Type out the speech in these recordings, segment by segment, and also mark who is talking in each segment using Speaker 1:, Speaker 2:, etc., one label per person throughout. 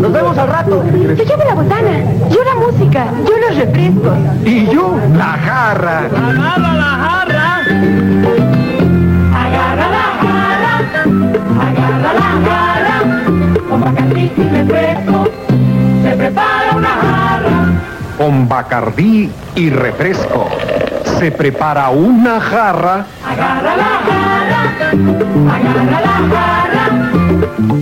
Speaker 1: Nos vemos al rato.
Speaker 2: Yo llevo la botana, yo la música, yo los refrescos.
Speaker 1: Y yo, la jarra.
Speaker 3: Agarra la jarra.
Speaker 4: Agarra la jarra. Agarra la jarra. Con Bacardí y refresco. Se prepara una jarra.
Speaker 1: Con Bacardí y refresco. Se prepara una jarra.
Speaker 4: Agarra la jarra. Agarra la jarra.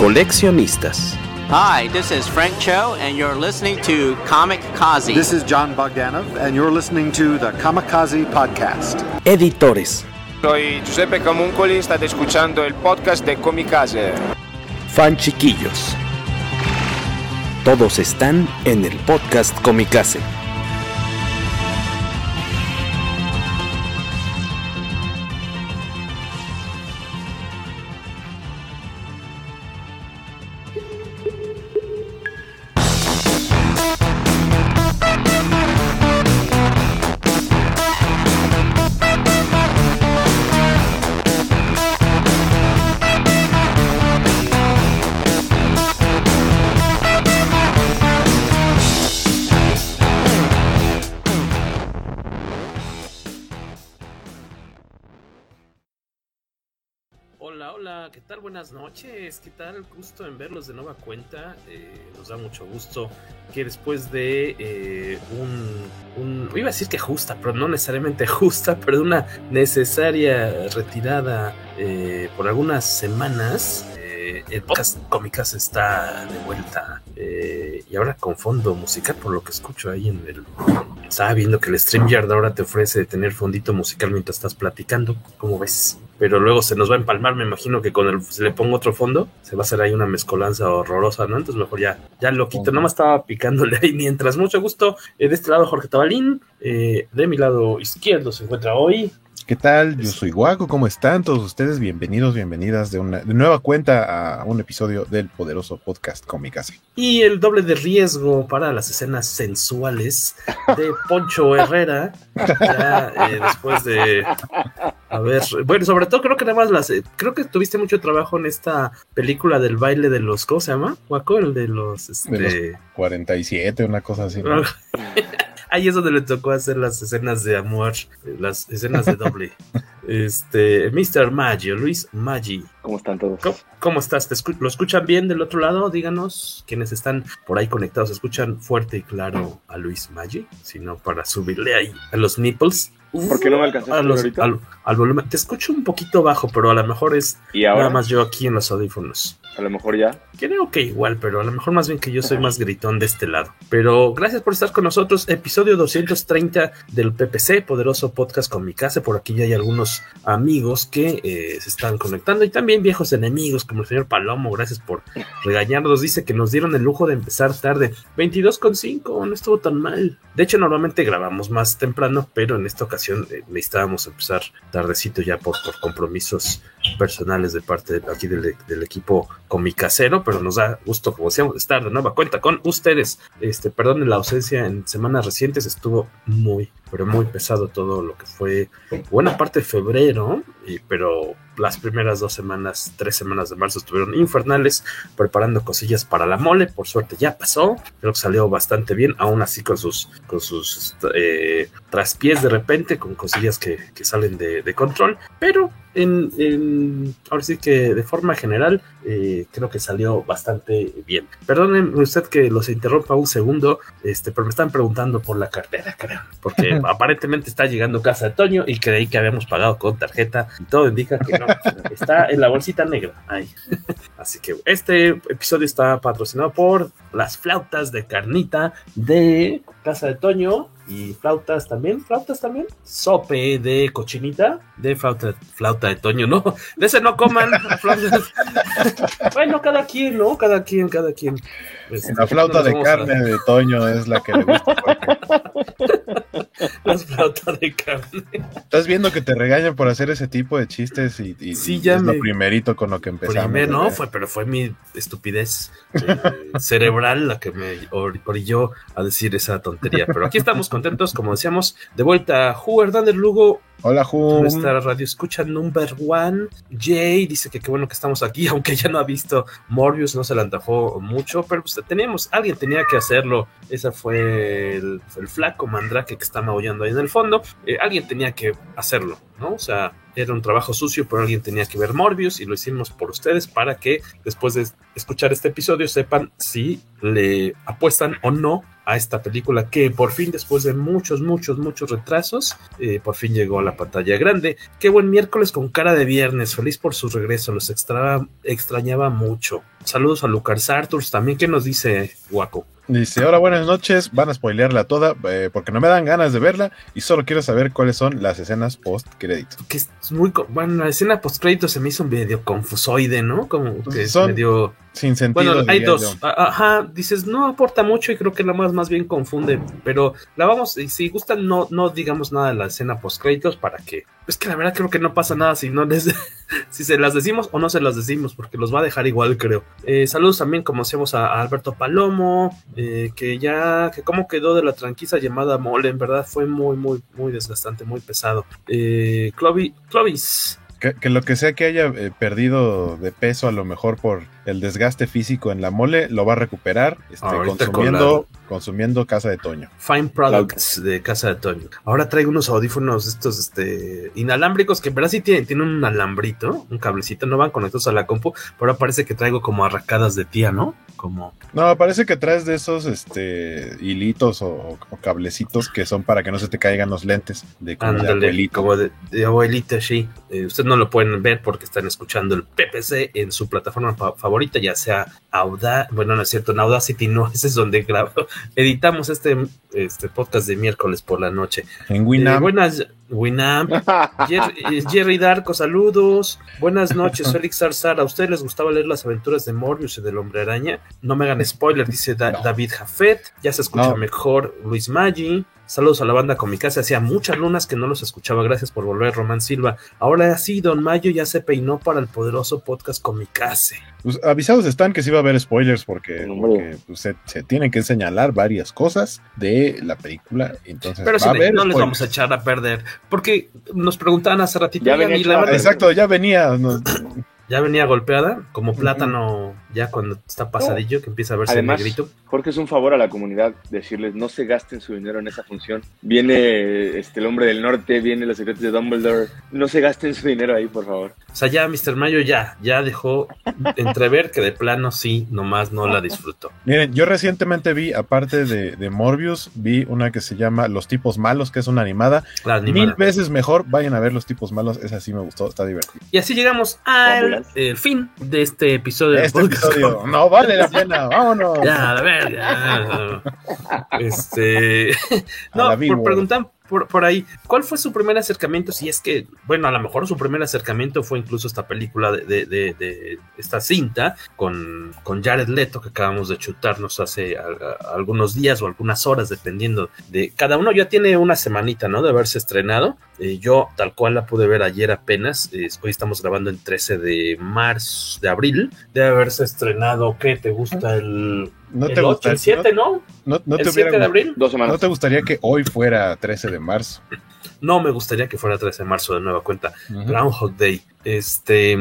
Speaker 5: Coleccionistas.
Speaker 6: Hi, this is Frank Cho, and you're listening to Comic Kazi.
Speaker 7: This is John Bogdanov, and you're listening to the Kamikaze Podcast.
Speaker 5: Editores.
Speaker 8: Soy Giuseppe Camuncoli, state escuchando el podcast de Comicase.
Speaker 5: Fan chiquillos. Todos están en el podcast Comicase.
Speaker 9: Buenas noches, ¿qué tal? Gusto en verlos de nueva cuenta. Eh, nos da mucho gusto que después de eh, un, Iba a decir que justa, pero no necesariamente justa, pero de una necesaria retirada eh, por algunas semanas. el podcast Cómicas está de vuelta y ahora con fondo musical, por lo que escucho ahí en el. Estaba viendo que el StreamYard ahora te ofrece tener fondito musical mientras estás platicando. ¿Cómo ves? pero luego se nos va a empalmar, me imagino que con el, si le pongo otro fondo, se va a hacer ahí una mezcolanza horrorosa, ¿no? Entonces mejor ya, ya lo quito, nada más estaba picándole ahí mientras, mucho gusto, eh, de este lado Jorge Tabalín, eh, de mi lado izquierdo se encuentra hoy.
Speaker 10: ¿Qué tal? Yo soy Guaco, ¿cómo están todos ustedes? Bienvenidos, bienvenidas de una de nueva cuenta a un episodio del poderoso podcast Comicase.
Speaker 9: Y el doble de riesgo para las escenas sensuales de Poncho Herrera, ya eh, después de a ver, bueno, sobre todo creo que nada más las. eh, Creo que tuviste mucho trabajo en esta película del baile de los. ¿Cómo se llama? Guaco, el de los. Este...
Speaker 10: De los 47, una cosa así. ¿no?
Speaker 9: Ahí es donde le tocó hacer las escenas de amor, eh, las escenas de doble. este, Mr. Maggio, Luis Maggi.
Speaker 11: ¿Cómo están todos?
Speaker 9: ¿Cómo, cómo estás? ¿Te escu- ¿Lo escuchan bien del otro lado? Díganos, quienes están por ahí conectados, ¿escuchan fuerte y claro a Luis Maggi? Si no, para subirle ahí a los nipples.
Speaker 11: ¿Por qué no me alcanzaste
Speaker 9: a los-
Speaker 11: ahorita?
Speaker 9: al, al volumen. Te escucho un poquito bajo, pero a lo mejor es
Speaker 11: ¿Y ahora?
Speaker 9: nada más yo aquí en los audífonos.
Speaker 11: A lo mejor ya.
Speaker 9: Creo que igual, pero a lo mejor más bien que yo soy más gritón de este lado. Pero gracias por estar con nosotros. Episodio 230 del PPC, poderoso podcast con mi casa. Por aquí ya hay algunos amigos que eh, se están conectando y también viejos enemigos como el señor Palomo. Gracias por regañarnos. Dice que nos dieron el lujo de empezar tarde. 22.5, no estuvo tan mal. De hecho, normalmente grabamos más temprano, pero en esta ocasión eh, necesitábamos empezar tardecito ya por, por compromisos personales de parte de aquí del, del equipo comicasero, pero nos da gusto, como decíamos, estar de nueva cuenta con ustedes. Este, perdonen la ausencia en semanas recientes, estuvo muy, pero muy pesado todo lo que fue buena parte de febrero, pero las primeras dos semanas, tres semanas de marzo estuvieron infernales, preparando cosillas para la mole, por suerte ya pasó, creo que salió bastante bien, aún así con sus, con sus eh, traspiés de repente, con cosillas que, que salen de, de control, pero en, en, ahora sí que de forma general eh, creo que salió bastante bien. Perdonen usted que los interrumpa un segundo, este, pero me están preguntando por la cartera, creo, porque aparentemente está llegando casa de Toño y creí que habíamos pagado con tarjeta y todo indica que no, está en la bolsita negra. Ahí. Así que este episodio está patrocinado por las flautas de carnita de Casa de Toño y flautas también, flautas también. Sope de cochinita, de flauta, flauta de Toño, ¿no? De ese no coman flautas. bueno, cada quien, ¿no? Cada quien, cada quien.
Speaker 10: La flauta de carne a... de Toño es la que le gusta.
Speaker 9: Las de carne.
Speaker 10: Estás viendo que te regañan por hacer ese tipo de chistes y, y,
Speaker 9: sí, ya
Speaker 10: es
Speaker 9: me...
Speaker 10: lo primerito con lo que empezamos.
Speaker 9: Primero, no, fue, pero fue mi estupidez eh, cerebral la que me orilló a decir esa tontería. Pero aquí estamos contentos, como decíamos, de vuelta. Jugar Dander Lugo
Speaker 10: Hola, Ju.
Speaker 9: Nuestra radio escucha number one. Jay dice que qué bueno que estamos aquí, aunque ya no ha visto Morbius, no se le antojó mucho, pero pues teníamos, alguien tenía que hacerlo. Ese fue el, el flaco mandrake que está maullando ahí en el fondo. Eh, alguien tenía que hacerlo, ¿no? O sea, era un trabajo sucio, pero alguien tenía que ver Morbius y lo hicimos por ustedes para que después de escuchar este episodio sepan si le apuestan o no a esta película que por fin después de muchos, muchos, muchos retrasos, eh, por fin llegó a la pantalla grande. Qué buen miércoles con cara de viernes, feliz por su regreso, los extra, extrañaba mucho. Saludos a Lucas Arturs también, ¿qué nos dice Guaco?
Speaker 10: Dice, hola, buenas noches, van a spoilearla toda eh, porque no me dan ganas de verla y solo quiero saber cuáles son las escenas post crédito.
Speaker 9: Que es muy, bueno, la escena post crédito se me hizo medio confusoide, ¿no? Como que
Speaker 10: son
Speaker 9: medio...
Speaker 10: sin sentido.
Speaker 9: Bueno, hay dos. Yo. Ajá, dices, no aporta mucho y creo que la más, más bien confunde, pero la vamos, y si gustan, no, no digamos nada de la escena post créditos para que... Es que la verdad creo que no pasa nada si no les... si se las decimos o no se las decimos, porque los va a dejar igual, creo. Eh, saludos también, como hacemos a, Alberto Palomo, eh, que ya, que cómo quedó de la tranquisa llamada Mole, en verdad fue muy, muy, muy desgastante, muy pesado. Eh, Clovis, Clovis.
Speaker 10: Que, que, lo que sea que haya eh, perdido de peso, a lo mejor por el desgaste físico en la mole, lo va a recuperar este, consumiendo, la... consumiendo Casa de Toño.
Speaker 9: Fine Products de Casa de Toño. Ahora traigo unos audífonos estos este, inalámbricos que en verdad sí tienen, tienen un alambrito, un cablecito, no van conectados a la compu, pero parece que traigo como arracadas de tía, ¿no? Como...
Speaker 10: No, parece que traes de esos este, hilitos o, o, cablecitos que son para que no se te caigan los lentes de, como
Speaker 9: Ándale, de abuelita. Como de, de abuelita, sí. Eh, ustedes no lo pueden ver porque están escuchando el PPC en su plataforma favorita, ya sea Audacity, bueno, no es cierto, en Audacity no, ese es donde grabo, editamos este, este podcast de miércoles por la noche.
Speaker 10: En Winamp.
Speaker 9: Eh, buenas, Winamp. Jerry, Jerry, Darko, saludos. Buenas noches, Félix Zarzar. ¿A ustedes les gustaba leer las aventuras de Morbius y del Hombre Araña? No me hagan spoiler, dice da no. David Jafet. Ya se escucha no. mejor Luis Maggi. Saludos a la banda con mi casa. Hacía muchas lunas que no los escuchaba. Gracias por volver, Román Silva. Ahora sí, Don Mayo ya se peinó para el poderoso podcast con mi casa.
Speaker 10: Pues avisados están que sí va a haber spoilers porque, porque pues, se, se, tienen que señalar varias cosas de la película. Entonces,
Speaker 9: pero
Speaker 10: va a haber
Speaker 9: no les vamos a echar a perder. Porque nos preguntaban hace ratito.
Speaker 10: Ya venía la Exacto, ya venía. No,
Speaker 9: ya venía golpeada, como plátano, ya cuando está pasadillo, que empieza a verse
Speaker 11: Además,
Speaker 9: negrito.
Speaker 11: Jorge es un favor a la comunidad decirles no se gasten su dinero en esa función. Viene este el hombre del norte, viene los secretos de Dumbledore. No se gasten su dinero ahí, por favor.
Speaker 9: O sea, ya Mr. Mayo ya, ya dejó entrever que de plano sí, nomás no la disfrutó.
Speaker 10: Miren, yo recientemente vi, aparte de, de Morbius, vi una que se llama Los tipos malos, que es una animada.
Speaker 9: La animada.
Speaker 10: Mil veces mejor, vayan a ver Los tipos malos, esa sí me gustó, está divertido.
Speaker 9: Y así llegamos al el fin de este episodio.
Speaker 10: Este episodio, no vale la pena, vámonos.
Speaker 9: Ya, a ver, ya. Este, no, por preguntar por, por, ahí, ¿cuál fue su primer acercamiento? Si es que, bueno, a lo mejor su primer acercamiento fue incluso esta película de, de, de, de esta cinta con, con, Jared Leto que acabamos de chutarnos hace algunos días o algunas horas, dependiendo de cada uno. Ya tiene una semanita, ¿no? De haberse estrenado. Eh, yo, tal cual, la pude ver ayer apenas. Hoy estamos grabando en 13 de marzo, de abril. Debe haberse estrenado, ¿qué te gusta? El
Speaker 10: no
Speaker 9: el
Speaker 10: te
Speaker 9: 8,
Speaker 10: gusta,
Speaker 9: el 7, ¿no?
Speaker 10: No, no
Speaker 9: el
Speaker 10: te
Speaker 9: 7 de abril.
Speaker 11: Dos semanas.
Speaker 10: ¿No te gustaría que hoy fuera 13 de marzo?
Speaker 9: No me gustaría que fuera 13 de marzo de nueva cuenta. Uh -huh. Groundhog Day. Este.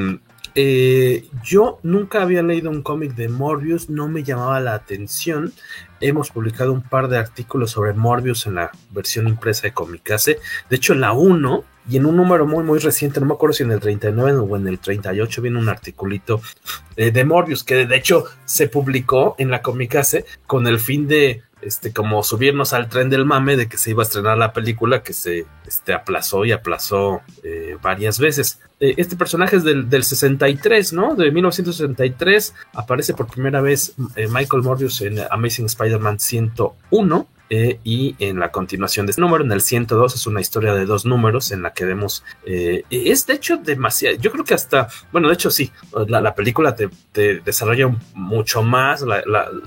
Speaker 9: Eh, yo nunca había leído un cómic de Morbius, no me llamaba la atención. Hemos publicado un par de artículos sobre Morbius en la versión impresa de Comicase. De hecho, en la 1 y en un número muy, muy reciente, no me acuerdo si en el 39 o en el 38, viene un articulito eh, de Morbius que de hecho se publicó en la Comicase con el fin de este, como subirnos al tren del mame de que se iba a estrenar la película que se este, aplazó y aplazó eh, varias veces. Eh, este personaje es del, del, 63, ¿no? De 1963. Aparece por primera vez Michael Morbius en Amazing Spider-Man 101. Eh, y en la continuación de este número, en el 102, es una historia de dos números en la que vemos, eh, es de hecho demasiado, yo creo que hasta, bueno, de hecho sí, la, película te, desarrolla mucho más,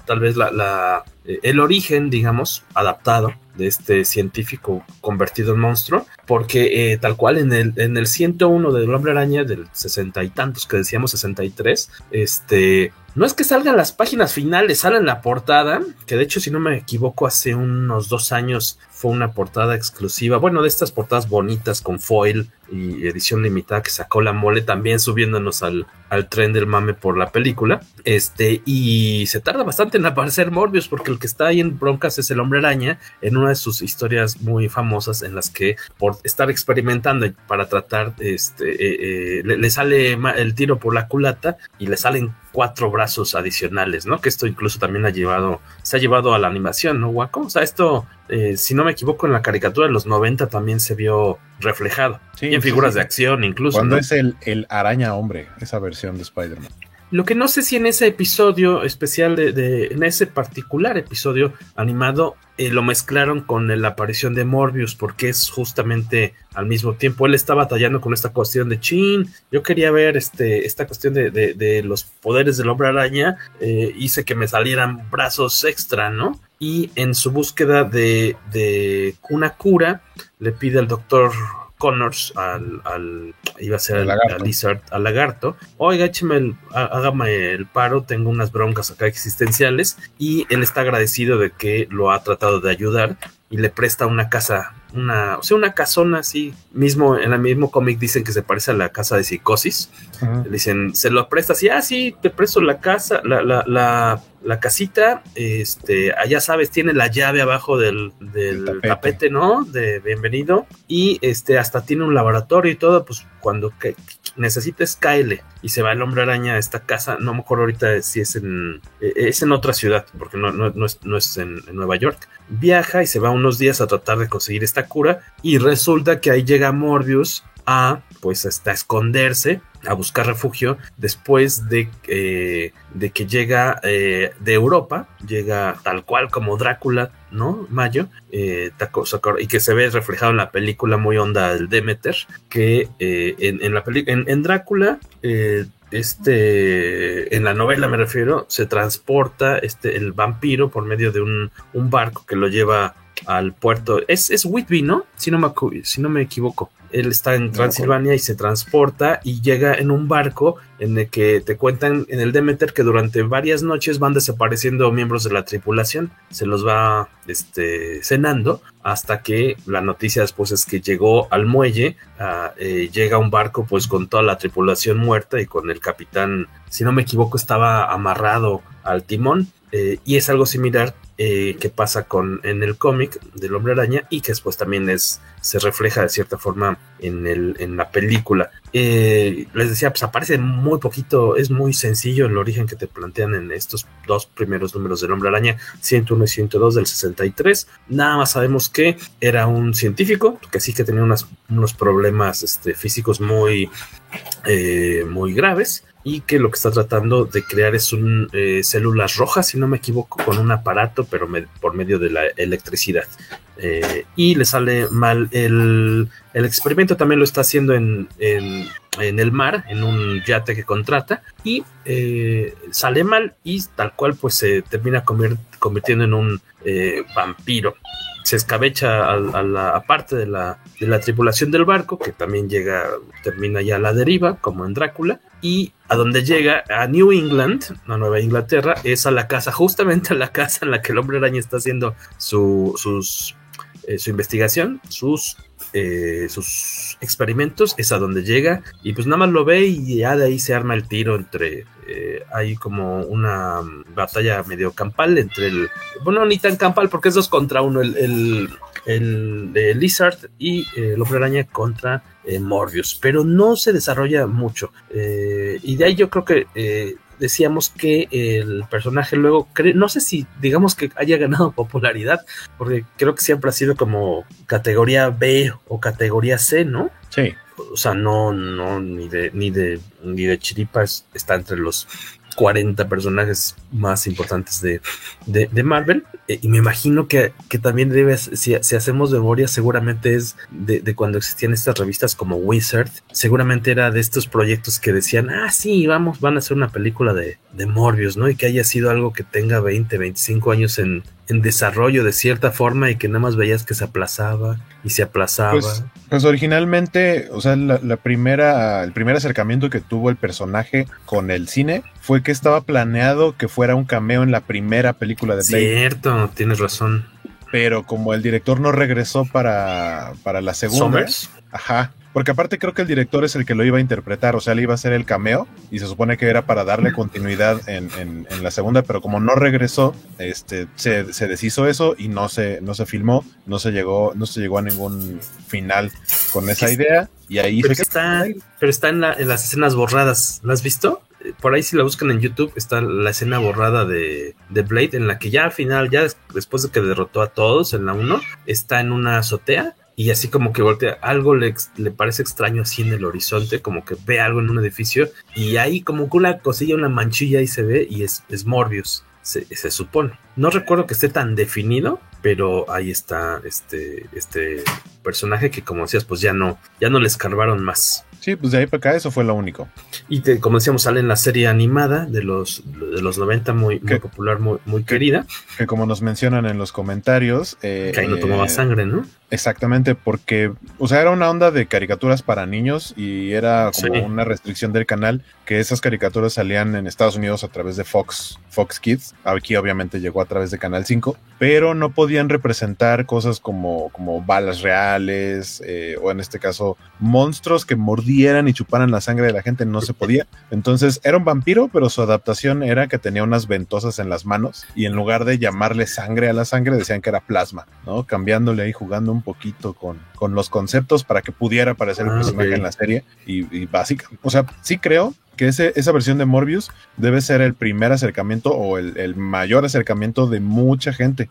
Speaker 9: tal vez la, el origen, digamos, adaptado de este científico convertido en monstruo, porque eh, tal cual en el, en el 101 del Hombre Araña, del sesenta y tantos que decíamos 63, este, no es que salgan las páginas finales, sale en la portada, que de hecho si no me equivoco hace unos dos años fue una portada exclusiva, bueno, de estas portadas bonitas con foil y edición limitada que sacó la mole también subiéndonos al, al tren del mame por la película. Este, y se tarda bastante en aparecer Morbius porque el que está ahí en broncas es el hombre araña en una de sus historias muy famosas en las que por estar experimentando para tratar, este, eh, eh, le, sale el tiro por la culata y le salen cuatro brazos adicionales, ¿no? Que esto incluso también ha llevado, se ha llevado a la animación, ¿no, Waco? O sea, esto, eh, si no me equivoco, en la caricatura de los 90 también se vio reflejado. y en figuras de acción incluso.
Speaker 10: Cuando es el, el araña hombre, esa versión de Spider-Man.
Speaker 9: Lo que no sé si en ese episodio especial de, en ese particular episodio animado eh, lo mezclaron con la aparición de Morbius porque es justamente al mismo tiempo él está batallando con esta cuestión de chin yo quería ver este esta cuestión de, los poderes del hombre araña eh, hice que me salieran brazos extra no y en su búsqueda de, de una cura le pide al doctor Connors al, al iba a ser al, lagarto. Lizard, al lagarto, oiga, écheme el, hágame el paro, tengo unas broncas acá existenciales y él está agradecido de que lo ha tratado de ayudar y le presta una casa, una, o sea, una casona así, mismo, en el mismo cómic dicen que se parece a la casa de psicosis. Dicen, se lo presta así, ah, sí, te presto la casa, la, la, la, la casita, este, allá sabes, tiene la llave abajo del, del tapete. ¿no? De bienvenido. Y este, hasta tiene un laboratorio y todo, pues cuando que, necesites, cáele. Y se va el hombre araña a esta casa, no me acuerdo ahorita si es en, e, es en otra ciudad, porque no, no, es, no es en, en Nueva York. Viaja y se va unos días a tratar de conseguir esta cura y resulta que ahí llega Morbius a pues hasta esconderse a buscar refugio después de, eh, de que llega eh, de Europa, llega tal cual como Drácula, ¿no? Mayo, eh, y que se ve reflejado en la película muy honda del Demeter, que en, en, la en, en Drácula este, en la novela me refiero, se transporta este, el vampiro por medio de un, un barco que lo lleva al puerto. Es, es Whitby, ¿no? Si no, me, si no me equivoco. Él está en Transilvania y se transporta y llega en un barco en el que te cuentan en el Demeter que durante varias noches van desapareciendo miembros de la tripulación. Se los va este, cenando hasta que la noticia después es que llegó al muelle, ah, eh, llega un barco pues con toda la tripulación muerta y con el capitán, si no me equivoco, estaba amarrado al timón. Eh, y es algo similar eh, que pasa con en el cómic del Hombre Araña y que después también es se refleja de cierta forma en, el, en la película. Eh, les decía, pues aparece muy poquito, es muy sencillo el origen que te plantean en estos dos primeros números del Hombre Araña, 101 y 102 del 63. Nada más sabemos que era un científico, que sí que tenía unos problemas este, físicos muy, muy graves y que lo que está tratando de crear es un eh, células rojas, si no me equivoco, con un aparato, pero por medio de la electricidad. Eh, y le sale mal el, el, experimento, también lo está haciendo en, en, el mar, en un yate que contrata, y eh, sale mal y tal cual pues se termina convirtiendo en un vampiro se escabecha a, la parte de la, de la, tripulación del barco, que también llega, termina ya a la deriva, como en Drácula, y a donde llega, a New England, a Nueva Inglaterra, es a la casa, justamente a la casa en la que el hombre araña está haciendo su, sus, eh, su investigación, sus eh, sus experimentos, es a donde llega y pues nada más lo ve y ya de ahí se arma el tiro entre, eh, hay como una batalla medio campal entre el, bueno, ni tan campal porque es dos contra uno, el, el, el, Lizard y el hombre araña contra Morbius, pero no se desarrolla mucho y de ahí yo creo que decíamos que el personaje luego, no sé si digamos que haya ganado popularidad, porque creo que siempre ha sido como categoría B o categoría C, ¿no?
Speaker 10: Sí.
Speaker 9: o sea, no, no, ni de, ni de, ni de chiripas está entre los 40 personajes más importantes de, de, Marvel. Eh, y me imagino que, que también debe, si, si, hacemos memoria, seguramente es de, de, cuando existían estas revistas como Wizard. Seguramente era de estos proyectos que decían, ah, sí, vamos, van a hacer una película de, de Morbius, ¿no? Y que haya sido algo que tenga 20, 25 años en, en desarrollo de cierta forma y que nada más veías que se aplazaba y se aplazaba.
Speaker 10: Pues, pues originalmente, o sea, la, primera, el primer acercamiento que tuvo el personaje con el cine fue que estaba planeado que fuera un cameo en la primera película de
Speaker 9: Blade. Cierto, tienes razón.
Speaker 10: Pero como el director no regresó para, para la segunda, ajá, porque aparte creo que el director es el que lo iba a interpretar, o sea, le iba a hacer el cameo y se supone que era para darle continuidad en, en, la segunda, pero como no regresó, este, se, se, deshizo eso y no se, no se filmó, no se llegó, no se llegó a ningún final con esa idea y ahí
Speaker 9: pero está, pero está en, la, en las escenas borradas, ¿la has visto? Por ahí si la buscan en YouTube está la escena borrada de, de, Blade en la que ya al final, ya después de que derrotó a todos en la 1, está en una azotea y así como que voltea, algo le, le, parece extraño así en el horizonte, como que ve algo en un edificio y ahí como que una cosilla, una manchilla ahí se ve y es, es Morbius, se, se, supone. No recuerdo que esté tan definido, pero ahí está este, este personaje que como decías, pues ya no, ya no le escarbaron más.
Speaker 10: Sí, pues de ahí para acá eso fue lo único.
Speaker 9: Y como decíamos, sale en la serie animada de los, de los 90, muy, muy popular, muy, muy querida.
Speaker 10: Que como nos mencionan en los comentarios...
Speaker 9: Eh, que ahí no tomaba sangre, ¿no?
Speaker 10: Exactamente, porque, o sea, era una onda de caricaturas para niños y era como una restricción del canal que esas caricaturas salían en Estados Unidos a través de Fox, Fox Kids. Aquí obviamente llegó a través de Canal 5, pero no podían representar cosas como, como balas reales eh, o en este caso monstruos que mordieran y chuparan la sangre de la gente, no se podía. Entonces era un vampiro, pero su adaptación era que tenía unas ventosas en las manos y en lugar de llamarle sangre a la sangre decían que era plasma, ¿no? Cambiándole ahí, jugando un poquito con, con los conceptos para que pudiera aparecer el ah, personaje en la serie. Y, básica, o sea, sí creo que ese, esa versión de Morbius debe ser el primer acercamiento o el, mayor acercamiento de mucha gente,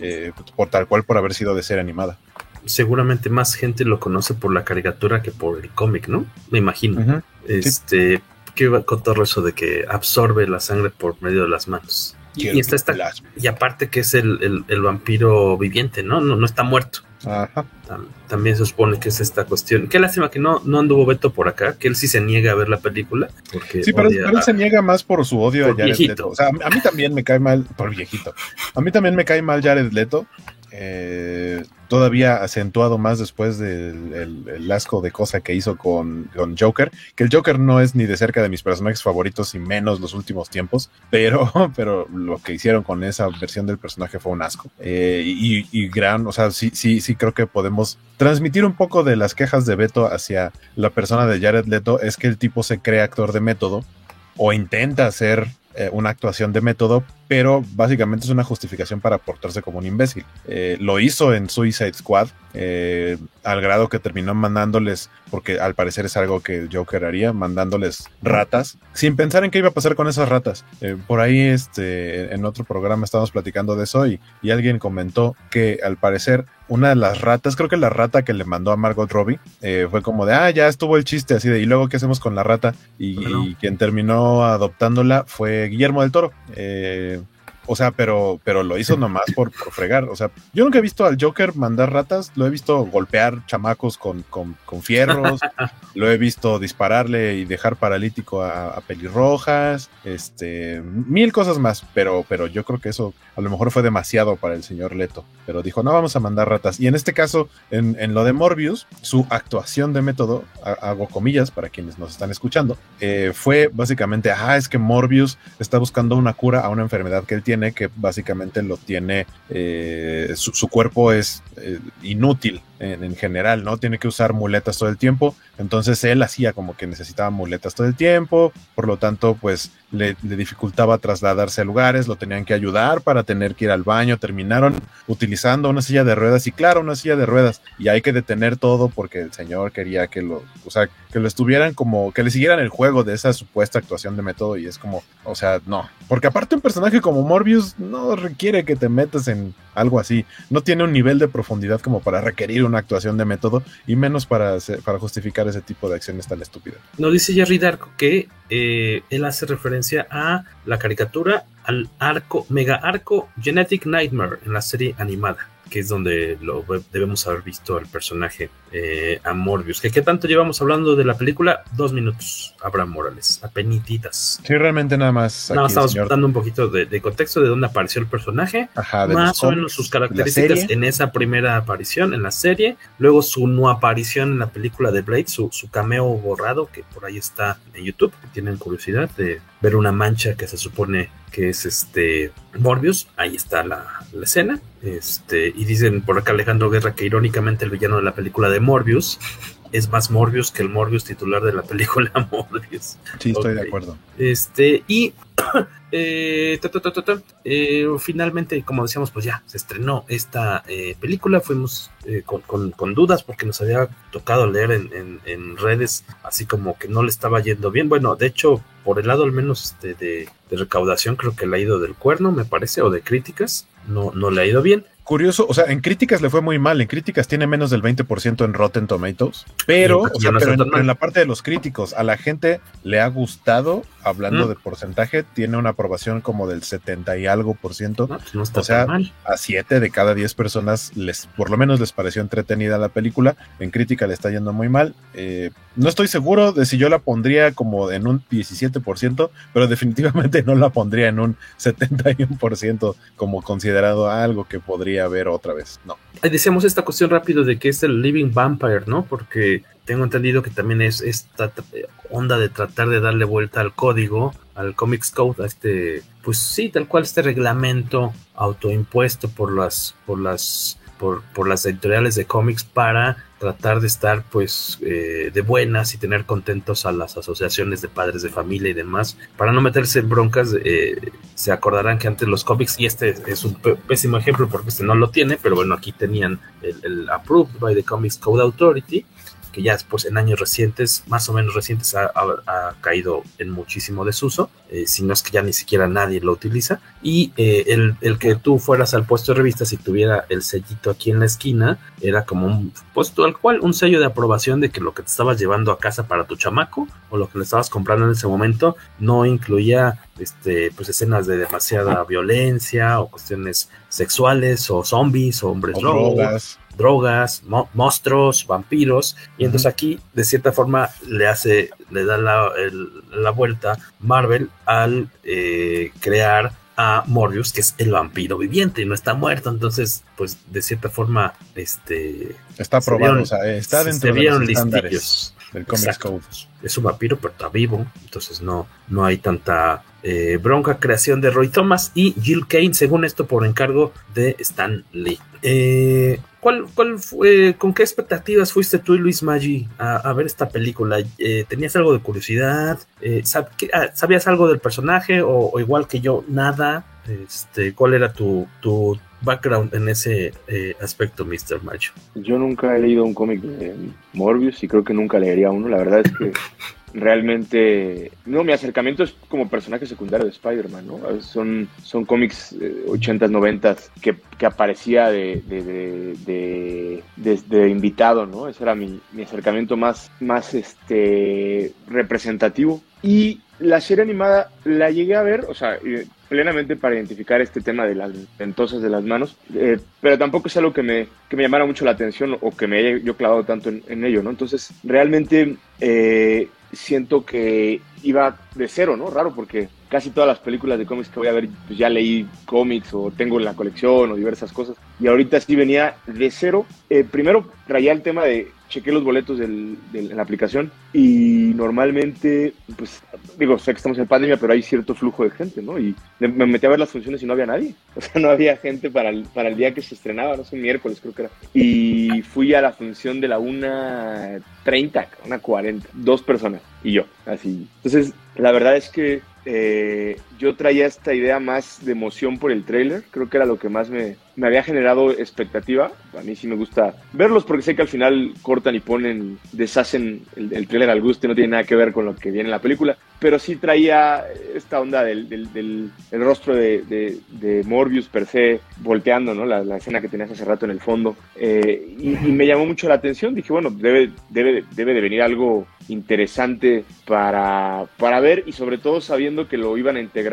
Speaker 10: eh, por tal cual por haber sido de ser animada.
Speaker 9: Seguramente más gente lo conoce por la caricatura que por el cómic, ¿no? Me imagino. Este, qué todo eso de que absorbe la sangre por medio de las manos. Y, y aparte que es el, el, vampiro viviente, ¿no? ¿no? No está muerto. También se supone que es esta cuestión. Qué lástima que no, no anduvo Beto por acá, que él sí se niega a ver la película. Porque
Speaker 10: sí, pero, él se niega más por su odio a Jared Leto. O sea, a mí también me cae mal, por viejito. A mí también me cae mal Jared Leto. Eh, todavía acentuado más después del asco de cosa que hizo con, Joker, que el Joker no es ni de cerca de mis personajes favoritos y menos los últimos tiempos, pero, pero lo que hicieron con esa versión del personaje fue un asco. Eh, y, gran, o sea, sí, sí, sí creo que podemos transmitir un poco de las quejas de Beto hacia la persona de Jared Leto, es que el tipo se cree actor de método o intenta ser eh, una actuación de método, pero básicamente es una justificación para portarse como un imbécil. Eh, lo hizo en Suicide Squad, eh, al grado que terminó mandándoles, porque al parecer es algo que Joker haría, mandándoles ratas, sin pensar en qué iba a pasar con esas ratas. por ahí, este, en otro programa estábamos platicando de eso y, y alguien comentó que al parecer una de las ratas, creo que la rata que le mandó a Margot Robbie, eh, fue como de, ah, ya estuvo el chiste así de, y luego qué hacemos con la rata. Y, quien terminó adoptándola fue Guillermo del Toro. Eh, o sea, pero, pero lo hizo nomás por, por, fregar. O sea, yo nunca he visto al Joker mandar ratas, lo he visto golpear chamacos con, con, con fierros, lo he visto dispararle y dejar paralítico a, pelirrojas, este, mil cosas más, pero, pero yo creo que eso a lo mejor fue demasiado para el señor Leto. Pero dijo, no vamos a mandar ratas. Y en este caso, en, en lo de Morbius, su actuación de método, hago comillas para quienes nos están escuchando, eh, fue básicamente, ah, es que Morbius está buscando una cura a una enfermedad que él tiene que básicamente lo tiene, eh, su, cuerpo es eh, inútil en, general, ¿no? Tiene que usar muletas todo el tiempo. Entonces él hacía como que necesitaba muletas todo el tiempo, por lo tanto, pues le, dificultaba trasladarse a lugares, lo tenían que ayudar para tener que ir al baño. Terminaron utilizando una silla de ruedas y claro, una silla de ruedas. Y hay que detener todo porque el señor quería que lo, o sea, que lo estuvieran como, que le siguieran el juego de esa supuesta actuación de método y es como, o sea, no. Porque aparte un personaje como Morbius no requiere que te metas en algo así. No tiene un nivel de profundidad como para requerir una actuación de método y menos para, para justificar ese tipo de acciones tan estúpidas.
Speaker 9: Nos dice Jerry Darko que eh, él hace referencia a la caricatura, al arco, mega arco Genetic Nightmare en la serie animada que es donde lo debemos haber visto el personaje eh, a Morbius. ¿Qué, ¿Qué tanto llevamos hablando de la película? Dos minutos, Abraham Morales, apenititas.
Speaker 10: Sí, realmente nada más.
Speaker 9: Nada más estamos dando un poquito de, contexto de dónde apareció el personaje,
Speaker 10: Ajá,
Speaker 9: más o menos sus características en esa primera aparición en la serie, luego su no aparición en la película de Blade, su, su cameo borrado, que por ahí está en YouTube, que tienen curiosidad de ver una mancha que se supone que es este Morbius, ahí está la, la escena. Este, y dicen por acá Alejandro Guerra que irónicamente el villano de la película de Morbius es más Morbius que el Morbius titular de la película Morbius.
Speaker 10: Sí, estoy okay. de acuerdo.
Speaker 9: Este, y eh, eh, finalmente, como decíamos, pues ya se estrenó esta eh, película. Fuimos eh, con, con, con, dudas porque nos había tocado leer en, en, redes así como que no le estaba yendo bien. Bueno, de hecho, por el lado al menos este, de, de recaudación, creo que le ha ido del cuerno, me parece, o de críticas. No, no le ha ido bien
Speaker 10: curioso, o sea, en críticas le fue muy mal, en críticas tiene menos del 20% en Rotten Tomatoes, pero, o sea, no pero en, en, la parte de los críticos, a la gente le ha gustado, hablando mm. de porcentaje, tiene una aprobación como del 70 y algo por ciento,
Speaker 9: no, pues no está
Speaker 10: o sea,
Speaker 9: mal.
Speaker 10: a 7 de cada 10 personas les, por lo menos les pareció entretenida la película, en crítica le está yendo muy mal, eh, no estoy seguro de si yo la pondría como en un 17%, pero definitivamente no la pondría en un 71% como considerado algo que podría haber otra vez. No.
Speaker 9: Decíamos esta cuestión rápido de que es el Living Vampire, ¿no? Porque tengo entendido que también es esta onda de tratar de darle vuelta al código, al Comics Code, a este, pues sí, tal cual este reglamento autoimpuesto por las, por las por, por, las editoriales de cómics para tratar de estar pues eh, de buenas y tener contentos a las asociaciones de padres de familia y demás para no meterse en broncas eh, se acordarán que antes los cómics y este es un pésimo ejemplo porque este no lo tiene pero bueno aquí tenían el, el approved by the Comics Code Authority que ya después en años recientes, más o menos recientes, ha, ha, ha caído en muchísimo desuso, eh, si no es que ya ni siquiera nadie lo utiliza. Y eh, el, el, que tú fueras al puesto de revistas y tuviera el sellito aquí en la esquina, era como un puesto al cual un sello de aprobación de que lo que te estabas llevando a casa para tu chamaco o lo que le estabas comprando en ese momento no incluía este, pues escenas de demasiada violencia o cuestiones sexuales o zombies o hombres
Speaker 10: o drogas
Speaker 9: drogas, mo monstruos, vampiros, y entonces aquí de cierta forma le hace, le da la, el, la vuelta Marvel al eh, crear a Morbius, que es el vampiro viviente y no está muerto, entonces, pues de cierta forma, este
Speaker 10: está probado, o sea, está dentro
Speaker 9: de los estándares
Speaker 10: del Comics Code.
Speaker 9: Es un vampiro, pero está vivo, entonces no, no hay tanta eh, bronca creación de Roy Thomas y Jill Kane, según esto, por encargo de Stan Lee. Eh, ¿Cuál, cuál fue, ¿Con qué expectativas fuiste tú y Luis Maggi a, a ver esta película? Eh, ¿Tenías algo de curiosidad? Eh, sab, ¿qué, ah, ¿Sabías algo del personaje o, o, igual que yo, nada? Este, ¿Cuál era tu, tu background en ese eh, aspecto, Mr. Macho?
Speaker 11: Yo nunca he leído un cómic de Morbius y creo que nunca leería uno. La verdad es que realmente, no, mi acercamiento es como personaje secundario de Spider-Man, ¿no? Son, son cómics eh, 80s, 90s que, que aparecía de, de, de, invitado, ¿no? Ese era mi, mi acercamiento más, más este, representativo. Y la serie animada la llegué a ver, o sea, plenamente para identificar este tema de las ventosas de las manos, eh, pero tampoco es algo que me, que me llamara mucho la atención o que me haya yo clavado tanto en, en ello, ¿no? Entonces, realmente eh, siento que iba de cero, ¿no? Raro porque casi todas las películas de cómics que voy a ver, pues ya leí cómics o tengo en la colección o diversas cosas. Y ahorita sí venía de cero. Eh, primero traía el tema de chequé los boletos del, del, en la aplicación y normalmente, pues digo, sé que estamos en pandemia, pero hay cierto flujo de gente, ¿no? Y me metí a ver las funciones y no había nadie. O sea, no había gente para el, para el día que se estrenaba, no sé, miércoles creo que era. Y fui a la función de la 1.30, una 40, dos personas y yo, así. Entonces, la verdad es que eh, yo traía esta idea más de emoción por el tráiler, creo que era lo que más me, me había generado expectativa. A mí sí me gusta verlos porque sé que al final cortan y ponen, deshacen el, el tráiler al gusto y no tiene nada que ver con lo que viene en la película. Pero sí traía esta onda del, del, del el rostro de, de, de, Morbius per se volteando, ¿no? La, la, escena que tenías hace rato en el fondo. Eh, y, y, me llamó mucho la atención. Dije, bueno, debe, debe, debe de venir algo interesante para, para ver y sobre todo sabiendo que lo iban a integrar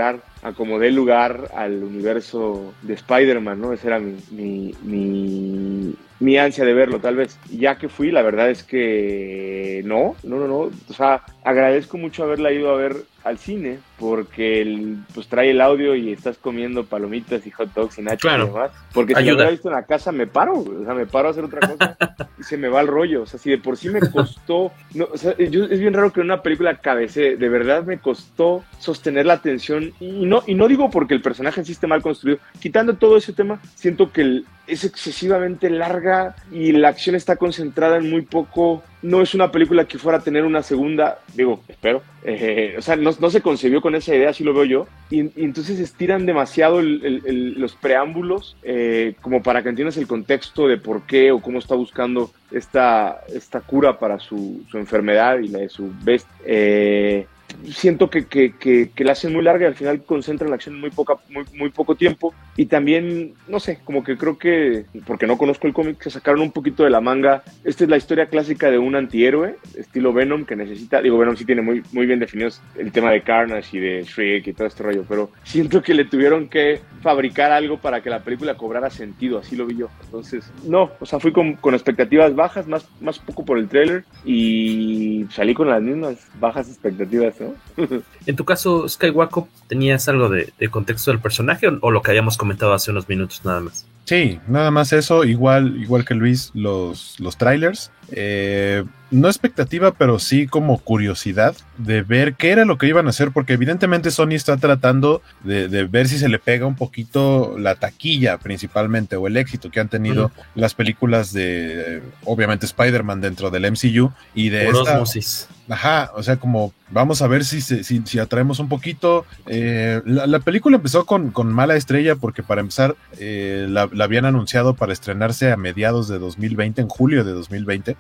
Speaker 11: a como dé lugar al universo de Spider-Man, ¿no? Esa era mi, mi, mi, mi, ansia de verlo, tal vez. Ya que fui, la verdad es que no, no, no, no. O sea, agradezco mucho haberla ido a ver al cine porque el, pues trae el audio y estás comiendo palomitas y hot dogs y nachos
Speaker 9: claro.
Speaker 11: y demás. Porque si Ayuda. lo hubiera visto en la casa me paro, o sea, me paro a hacer otra cosa y se me va el rollo. O sea, si de por sí me costó, no, o sea, yo, es bien raro que en una película cabece, de verdad me costó sostener la atención y no, y no digo porque el personaje en sí esté mal construido, quitando todo ese tema, siento que el, es excesivamente larga y la acción está concentrada en muy poco. No es una película que fuera a tener una segunda, digo, espero. Eh, o sea, no, se concebió con esa idea, así lo veo yo. Y, entonces estiran demasiado los preámbulos eh, como para que entiendas el contexto de por qué o cómo está buscando esta, esta cura para su, su enfermedad y la de su best. Eh, siento que, que, que, que, la hacen muy larga y al final concentran la acción en muy, poca, muy, muy poco tiempo. Y también, no sé, como que creo que, porque no conozco el cómic, se sacaron un poquito de la manga. Esta es la historia clásica de un antihéroe, estilo Venom, que necesita, digo, Venom sí tiene muy, muy bien definidos el tema de Carnage y de Shriek y todo este rollo, pero siento que le tuvieron que fabricar algo para que la película cobrara sentido, así lo vi yo. Entonces, no, o sea, fui con, con expectativas bajas, más, más poco por el trailer y salí con las mismas bajas expectativas. ¿No?
Speaker 9: en tu caso, Skywalker, ¿tenías algo de, de contexto del personaje o, o, lo que hayamos comentado hace unos minutos nada más?
Speaker 10: Sí, nada más eso, igual, igual que Luis, los, los trailers. Eh, no expectativa, pero sí como curiosidad de ver qué era lo que iban a hacer, porque evidentemente Sony está tratando de, de ver si se le pega un poquito la taquilla principalmente o el éxito que han tenido uh -huh. las películas de, obviamente, Spider-Man dentro del MCU y de
Speaker 9: Por
Speaker 10: esta...
Speaker 9: osmosis.
Speaker 10: Ajá, o sea, como vamos a ver si, si, si atraemos un poquito. Eh, la, la, película empezó con, con, mala estrella porque para empezar eh, la, la habían anunciado para estrenarse a mediados de 2020, en julio de 2020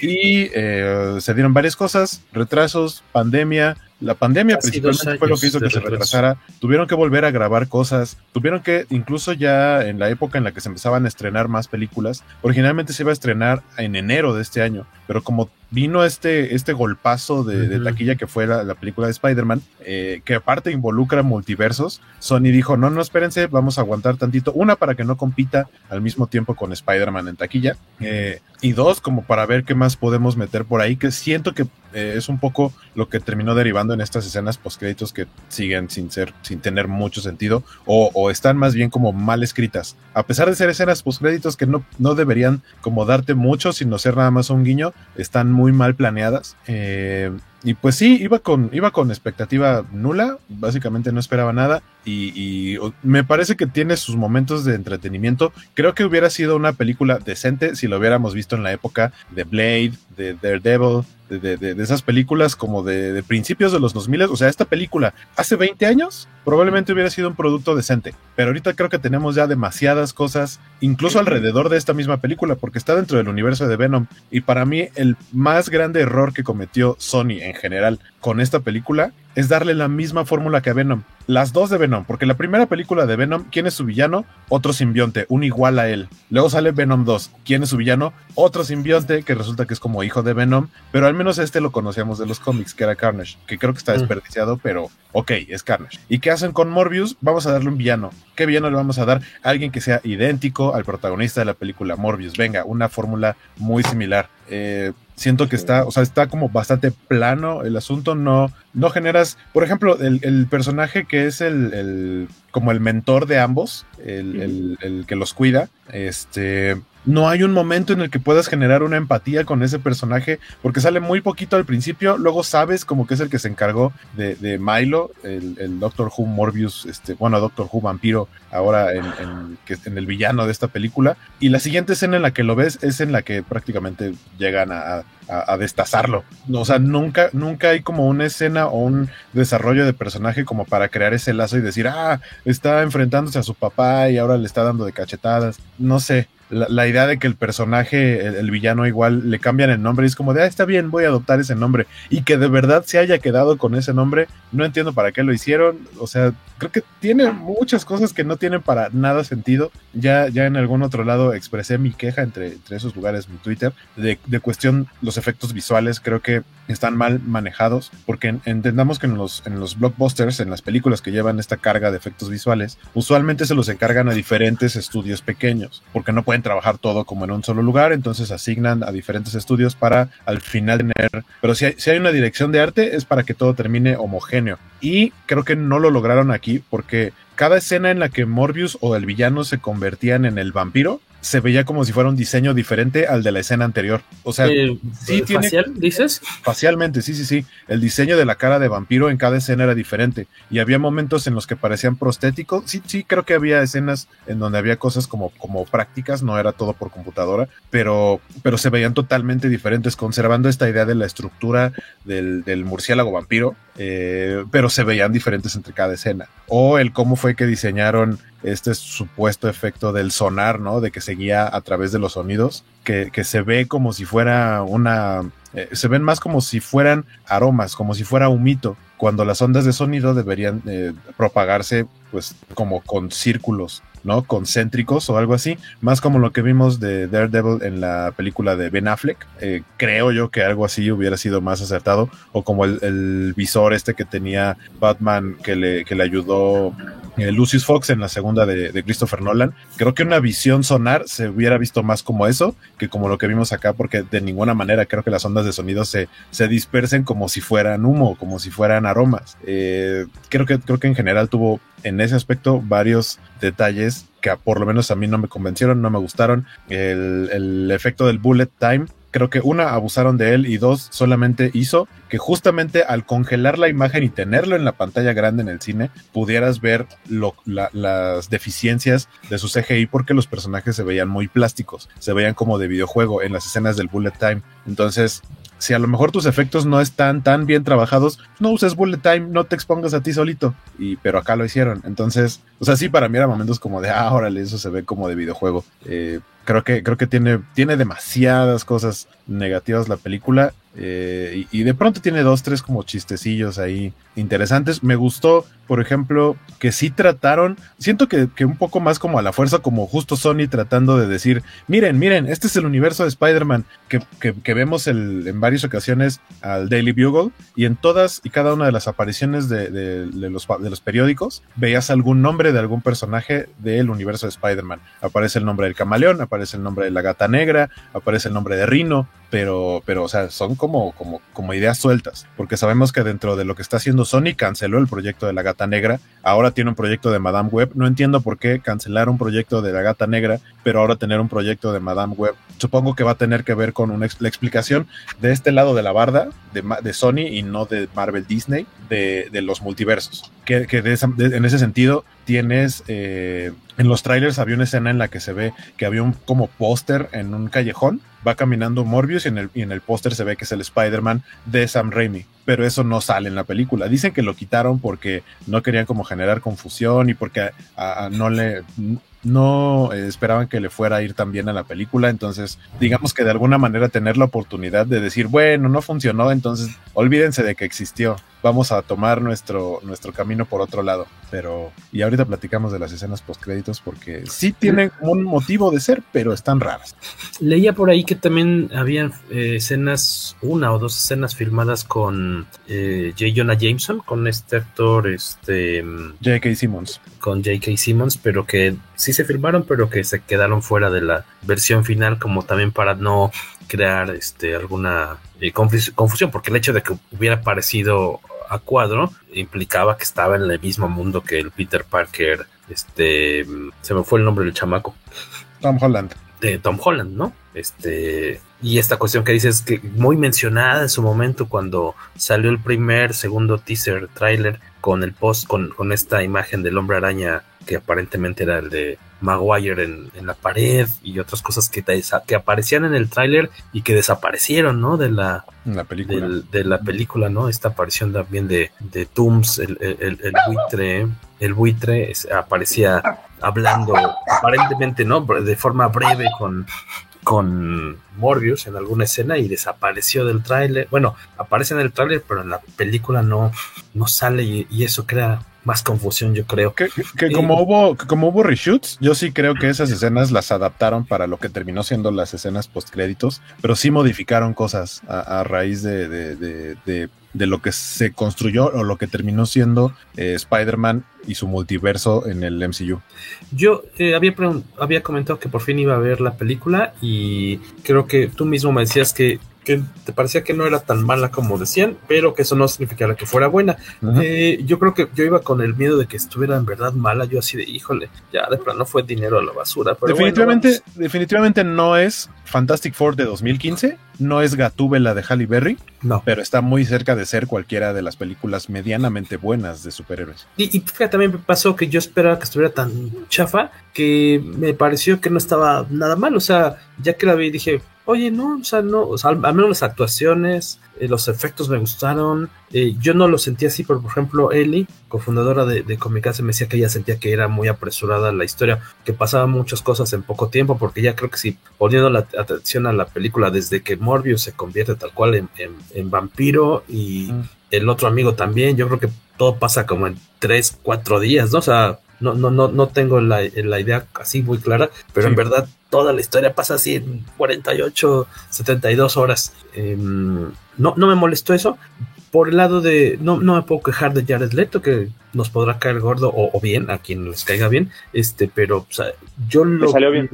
Speaker 10: y eh, se dieron varias cosas, retrasos, pandemia. La pandemia
Speaker 9: Casi
Speaker 10: principalmente fue lo que hizo que se retrasara. Tuvieron que volver a grabar cosas. Tuvieron que, incluso ya en la época en la que se empezaban a estrenar más películas, originalmente se iba a estrenar en enero de este año, pero como vino este, este golpazo de, uh -huh. de taquilla que fue la, la película de Spider-Man, eh, que aparte involucra multiversos, Sony dijo, no, no, espérense, vamos a aguantar tantito. Una, para que no compita al mismo tiempo con Spider-Man en taquilla. Eh, y dos, como para ver qué más podemos meter por ahí, que siento que eh, es un poco lo que terminó derivando en estas escenas postcréditos que siguen sin ser, sin tener mucho sentido, o, o, están más bien como mal escritas. A pesar de ser escenas postcréditos que no, no deberían como darte mucho, sino ser nada más un guiño, están muy mal planeadas. Eh, y pues sí, iba con, iba con expectativa nula, básicamente no esperaba nada y, y, me parece que tiene sus momentos de entretenimiento. Creo que hubiera sido una película decente si lo hubiéramos visto en la época de Blade, de Daredevil, de, de, de, esas películas como de, de, principios de los 2000. O sea, esta película hace 20 años probablemente hubiera sido un producto decente, pero ahorita creo que tenemos ya demasiadas cosas, incluso alrededor de esta misma película, porque está dentro del universo de Venom. Y para mí el más grande error que cometió Sony en general con esta película es darle la misma fórmula que a Venom. Las dos de Venom, porque la primera película de Venom, ¿quién es su villano? Otro simbionte, un igual a él. Luego sale Venom 2, ¿quién es su villano? Otro simbionte que resulta que es como hijo de Venom, pero al menos este lo conocíamos de los cómics, que era Carnage, que creo que está desperdiciado, pero ok, es Carnage. ¿Y qué hacen con Morbius? Vamos a darle un villano. ¿Qué villano le vamos a dar? Alguien que sea idéntico al protagonista de la película Morbius. Venga, una fórmula muy similar. Eh, siento que está, o sea, está como bastante plano el asunto, no, no generas, por ejemplo, el, el personaje que es el, el, como el mentor de ambos, el, el, que los cuida, este, no hay un momento en el que puedas generar una empatía con ese personaje, porque sale muy poquito al principio, luego sabes como que es el que se encargó de, de Milo, el, el, Doctor Who Morbius, este, bueno, Doctor Who Vampiro, ahora en, en, que, en, el villano de esta película, y la siguiente escena en la que lo ves es en la que prácticamente llegan a, a, destazarlo. O sea, nunca, nunca hay como una escena o un desarrollo de personaje como para crear ese lazo y decir, ah, está enfrentándose a su papá y ahora le está dando de cachetadas. No sé, la, idea de que el personaje, el, villano igual, le cambian el nombre es como de, ah, está bien, voy a adoptar ese nombre. Y que de verdad se haya quedado con ese nombre, no entiendo para qué lo hicieron. O sea, creo que tiene muchas cosas que no tienen para nada sentido. Ya, ya en algún otro lado expresé mi queja entre, entre esos lugares, mi Twitter, de, de cuestión los efectos visuales, creo que están mal manejados, porque entendamos que en los, en los blockbusters, en las películas que llevan esta carga de efectos visuales, usualmente se los encargan a diferentes estudios pequeños, porque no pueden trabajar todo como en un solo lugar, entonces asignan a diferentes estudios para al final tener, pero si si hay una dirección de arte es para que todo termine homogéneo. Y creo que no lo lograron aquí porque cada escena en la que Morbius o el villano se convertían en el vampiro, se veía como si fuera un diseño diferente al de la escena anterior. O sea,
Speaker 9: eh, sí tiene, facial, dices?
Speaker 10: Facialmente, sí, sí, sí. El diseño de la cara de vampiro en cada escena era diferente. Y había momentos en los que parecían prostéticos. Sí, sí, creo que había escenas en donde había cosas como, como prácticas, no era todo por computadora, pero, pero se veían totalmente diferentes, conservando esta idea de la estructura del, del murciélago vampiro, eh, pero se veían diferentes entre cada escena. O el cómo fue que diseñaron este supuesto efecto del sonar, ¿no? De que seguía a través de los sonidos, que, se ve como si fuera una... Eh, se ven más como si fueran aromas, como si fuera humito, cuando las ondas de sonido deberían eh, propagarse pues como con círculos ¿no? Concéntricos o algo así, más como lo que vimos de Daredevil en la película de Ben Affleck. Eh, creo yo que algo así hubiera sido más acertado, o como el, visor este que tenía Batman que le, que le ayudó eh, Lucius Fox en la segunda de, Christopher Nolan. Creo que una visión sonar se hubiera visto más como eso que como lo que vimos acá, porque de ninguna manera creo que las ondas de sonido se, se dispersen como si fueran humo, como si fueran aromas. Eh, creo, que, creo que en general tuvo en ese aspecto varios detalles que por lo menos a mí no me convencieron, no me gustaron. El, efecto del bullet time creo que una, abusaron de él y dos, solamente hizo que justamente al congelar la imagen y tenerlo en la pantalla grande en el cine, pudieras ver las deficiencias de su CGI porque los personajes se veían muy plásticos, se veían como de videojuego en las escenas del bullet time. Entonces, si a lo mejor tus efectos no están tan bien trabajados, no uses bullet time, no te expongas a ti solito. Y, pero acá lo hicieron. Entonces, o sea, sí, para mí era momentos como de, ah, órale, eso se ve como de videojuego. Eh, creo que, creo que tiene, tiene demasiadas cosas negativas la película. Eh, y, de pronto tiene dos, tres como chistecillos ahí interesantes. Me gustó, por ejemplo, que sí trataron, siento que, un poco más como a la fuerza, como justo Sony tratando de decir, miren, miren, este es el universo de Spider-Man que, vemos en varias ocasiones al Daily Bugle y en todas y cada una de las apariciones de, de, los, de los periódicos veías algún nombre de algún personaje del universo de Spider-Man. Aparece el nombre del camaleón, aparece el nombre de la gata negra, aparece el nombre de Rino, pero, pero, o sea, son como, como, como ideas sueltas, porque sabemos que dentro de lo que está haciendo Sony canceló el proyecto de la Gata Negra, ahora tiene un proyecto de Madame Web, no entiendo por qué cancelar un proyecto de la Gata Negra, pero ahora tener un proyecto de Madame Web, supongo que va a tener que ver con una, la explicación de este lado de la barda, de, Sony y no de Marvel Disney, de, los multiversos, que en ese sentido tienes eh, en los trailers había una escena en la que se ve que había un como póster en un callejón, va caminando Morbius y en el, y en el póster se ve que es el Spider-Man de Sam Raimi, pero eso no sale en la película. Dicen que lo quitaron porque no querían como generar confusión y porque no le no eh, esperaban que le fuera a ir tan bien a la película, entonces digamos que de alguna manera tener la oportunidad de decir, bueno, no funcionó, entonces olvídense de que existió, vamos a tomar nuestro, nuestro camino por otro lado, pero y ahorita platicamos de las escenas post créditos porque sí tienen un motivo de ser, pero están raras.
Speaker 9: Leía por ahí que también habían eh, escenas, una o dos escenas filmadas con eh, J. Jonah Jameson, con este actor, este...
Speaker 10: J.K. Simmons.
Speaker 9: Con J.K. Simmons, pero que sí se filmaron, pero que se quedaron fuera de la versión final, como también para no crear este, alguna eh, confusión, porque el hecho de que hubiera aparecido a cuadro implicaba que estaba en el mismo mundo que el Peter Parker, este, se me fue el nombre del chamaco.
Speaker 10: Tom Holland.
Speaker 9: De Tom Holland, ¿no? Este, y esta cuestión que dices que muy mencionada en su momento cuando salió el primer, segundo teaser, trailer con el post, con, con esta imagen del hombre araña que aparentemente era el de Maguire en, en la pared y otras cosas que, que aparecían en el tráiler y que desaparecieron, ¿no? De la,
Speaker 10: la película.
Speaker 9: de la película, ¿no? Esta aparición también de, de Tooms, el, el, el buitre, el buitre aparecía hablando aparentemente, ¿no? De forma breve con, con Morbius en alguna escena y desapareció del tráiler. Bueno, aparece en el tráiler, pero en la película no, no sale y, y, eso crea más confusión, yo creo.
Speaker 10: Que, que, como hubo como hubo reshoots, yo sí creo que esas escenas las adaptaron para lo que terminó siendo las escenas post créditos, pero sí modificaron cosas a, a raíz de, de, de, de, de lo que se construyó o lo que terminó siendo eh, Spider-Man y su multiverso en el MCU.
Speaker 9: Yo eh, había, había comentado que por fin iba a ver la película y creo que tú mismo me decías que que te parecía que no era tan mala como decían, pero que eso no significara que fuera buena. Uh -huh. eh, yo creo que yo iba con el miedo de que estuviera en verdad mala, yo así de, híjole, ya de plano fue dinero a la basura. Pero
Speaker 10: definitivamente,
Speaker 9: bueno,
Speaker 10: definitivamente no es Fantastic Four de 2015, no es Gatúbela de Halle Berry,
Speaker 9: no.
Speaker 10: pero está muy cerca de ser cualquiera de las películas medianamente buenas de superhéroes.
Speaker 9: Y, y fíjate, también me pasó que yo esperaba que estuviera tan chafa que me pareció que no estaba nada mal, o sea, ya que la vi dije, oye, no, o sea, no, o sea, al, menos las actuaciones, eh, los efectos me gustaron, eh, yo no lo sentí así, pero por ejemplo, Eli, cofundadora de, de Comicase, me decía que ella sentía que era muy apresurada la historia, que pasaban muchas cosas en poco tiempo, porque ya creo que si poniendo la atención a la película, desde que Morbius se convierte tal cual en, en, en vampiro y mm. el otro amigo también, yo creo que todo pasa como en tres, cuatro días, ¿no? O sea, no, no, no, no tengo la, la idea así muy clara, pero sí. en verdad toda la historia pasa así en 48, 72 horas. Eh, no, no me molestó eso. Por el lado de, no, no me puedo quejar de Jared Leto, que nos podrá caer gordo o, o bien, a quien les caiga bien, este, pero o sea, yo lo...
Speaker 11: salió bien?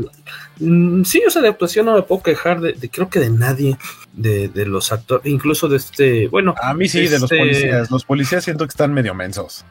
Speaker 9: Mm, sí, o sea, de actuación no me puedo quejar de, de creo que de nadie, de, de, los actores, incluso de este, bueno...
Speaker 10: A mí sí, este... de los policías. Los policías siento que están medio mensos.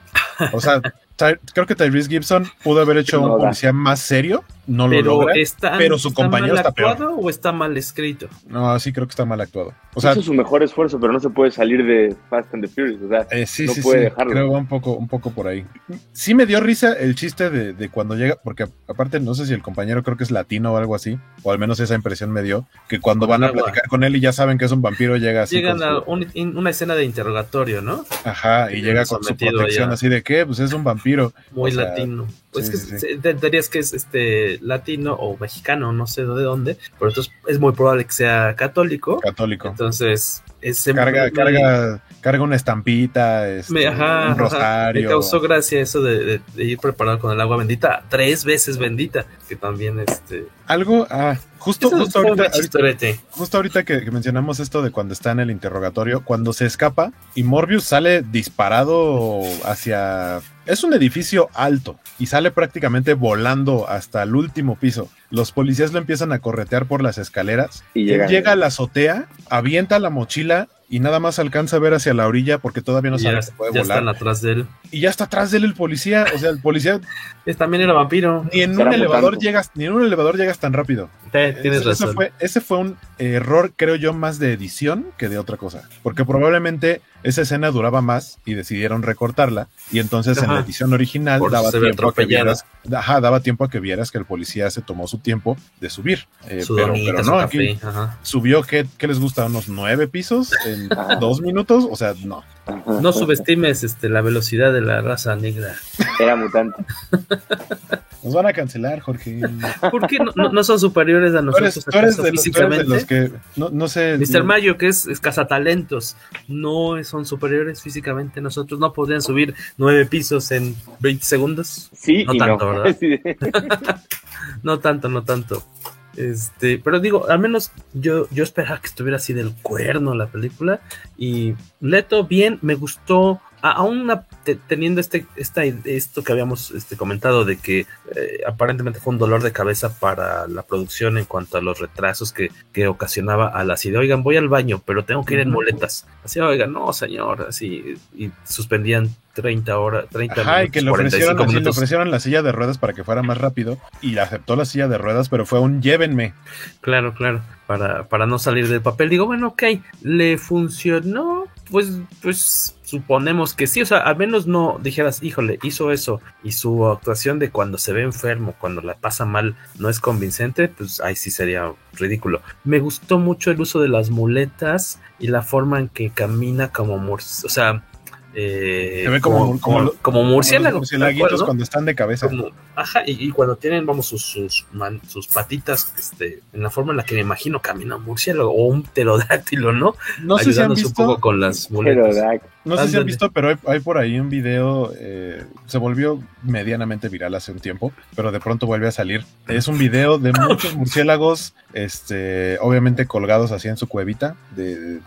Speaker 10: O sea, creo que Tyrese Gibson pudo haber hecho no, un policía más serio, no
Speaker 9: pero
Speaker 10: lo logra,
Speaker 9: está,
Speaker 10: pero su
Speaker 9: está
Speaker 10: compañero
Speaker 9: mal
Speaker 10: está peor.
Speaker 9: actuado o está mal escrito?
Speaker 10: No, sí creo que está mal actuado. O sea,
Speaker 11: hizo su mejor esfuerzo, pero no se puede salir de Fast and the Furious, o sea,
Speaker 10: eh, sí,
Speaker 11: no
Speaker 10: sí,
Speaker 11: puede
Speaker 10: sí,
Speaker 11: dejarlo.
Speaker 10: Creo un poco, un poco por ahí. Sí me dio risa el chiste de, de, cuando llega, porque aparte no sé si el compañero creo que es latino o algo así, o al menos esa impresión me dio, que cuando van a platicar con él y ya saben que es un vampiro, llega así.
Speaker 9: Llegan a un, una escena de interrogatorio, ¿no?
Speaker 10: Ajá, y, y llega con su protección allá. así de que, pues es un vampiro.
Speaker 9: Muy o sea, latino. Pues sí, que sí. dirías que es este latino o mexicano, no sé de dónde, pero entonces es muy probable que sea católico.
Speaker 10: Católico.
Speaker 9: Entonces, ese
Speaker 10: carga, carga, carga una estampita, este,
Speaker 9: me, ajá,
Speaker 10: un rosario.
Speaker 9: Me causó gracia eso de, de, de, ir preparado con el agua bendita, tres veces bendita, que también este.
Speaker 10: Algo, ah, justo, justo ahorita, ahorita, justo ahorita que, que, mencionamos esto de cuando está en el interrogatorio, cuando se escapa y Morbius sale disparado hacia es un edificio alto y sale prácticamente volando hasta el último piso. Los policías lo empiezan a corretear por las escaleras.
Speaker 11: Y llega,
Speaker 10: llega a la azotea, avienta la mochila y nada más alcanza a ver hacia la orilla porque todavía no sabe
Speaker 9: ya,
Speaker 10: si puede
Speaker 9: ya
Speaker 10: volar.
Speaker 9: Están atrás de él.
Speaker 10: Y ya está atrás de él el policía. O sea, el policía.
Speaker 9: es, también era vampiro.
Speaker 10: Ni en un elevador llegas, ni en un elevador llegas tan rápido.
Speaker 9: Te, tienes
Speaker 10: ese,
Speaker 9: razón.
Speaker 10: Fue, ese fue un error, creo yo, más de edición que de otra cosa. Porque probablemente esa escena duraba más y decidieron recortarla. Y entonces ajá. en la edición original
Speaker 9: Por
Speaker 10: daba tiempo a que vieras. Ajá, daba tiempo a que vieras que el policía se tomó su tiempo de subir.
Speaker 9: Eh, pero, pero, no, aquí
Speaker 10: subió, ¿qué, ¿qué, les gusta? ¿Unos nueve pisos en dos minutos? O sea, no.
Speaker 9: No subestimes este, la velocidad de la raza negra.
Speaker 11: Era mutante.
Speaker 10: Nos van a cancelar, Jorge.
Speaker 9: ¿Por qué no, no, no son superiores a nosotros?
Speaker 10: Tú eres, tú eres de, físicamente? Los, tú eres de los que, no, no sé.
Speaker 9: Mr. Mayo, que es escazatalentos, no son superiores físicamente. Nosotros no podrían subir nueve pisos en 20 segundos.
Speaker 11: Sí,
Speaker 9: no tanto, ¿verdad? Sí. no tanto, no tanto. Este, pero digo, al menos yo, yo esperaba que estuviera así del cuerno la película. Y Leto, bien, me gustó. Aún te, teniendo este, esta, esto que habíamos este, comentado de que eh, aparentemente fue un dolor de cabeza para la producción en cuanto a los retrasos que, que ocasionaba a la de, oigan, voy al baño, pero tengo que ir en muletas. Así, oigan, no, señor, así, y suspendían 30 horas, 30
Speaker 10: Ajá,
Speaker 9: minutos,
Speaker 10: y que le ofrecieron, así, le ofrecieron la silla de ruedas para que fuera más rápido y aceptó la silla de ruedas, pero fue un llévenme.
Speaker 9: Claro, claro, para, para no salir del papel. Digo, bueno, ok, le funcionó, pues, pues suponemos que sí, o sea, al menos no dijeras, híjole, hizo eso y su actuación de cuando se ve enfermo, cuando la pasa mal, no es convincente, pues ahí sí sería ridículo. Me gustó mucho el uso de las muletas y la forma en que camina como, o sea,
Speaker 10: eh, Se ve como, como,
Speaker 9: como, murciélagos.
Speaker 10: cuando están de cabeza.
Speaker 9: ajá, y, cuando tienen, vamos, sus, sus, sus, patitas, este, en la forma en la que me imagino camina un murciélago o un pterodáctilo, ¿no?
Speaker 10: No sé si han visto.
Speaker 9: un poco con las muletas.
Speaker 10: No sé si han visto, pero hay, por ahí un video, eh, se volvió medianamente viral hace un tiempo, pero de pronto vuelve a salir. Es un video de muchos murciélagos, este, obviamente colgados así en su cuevita, de,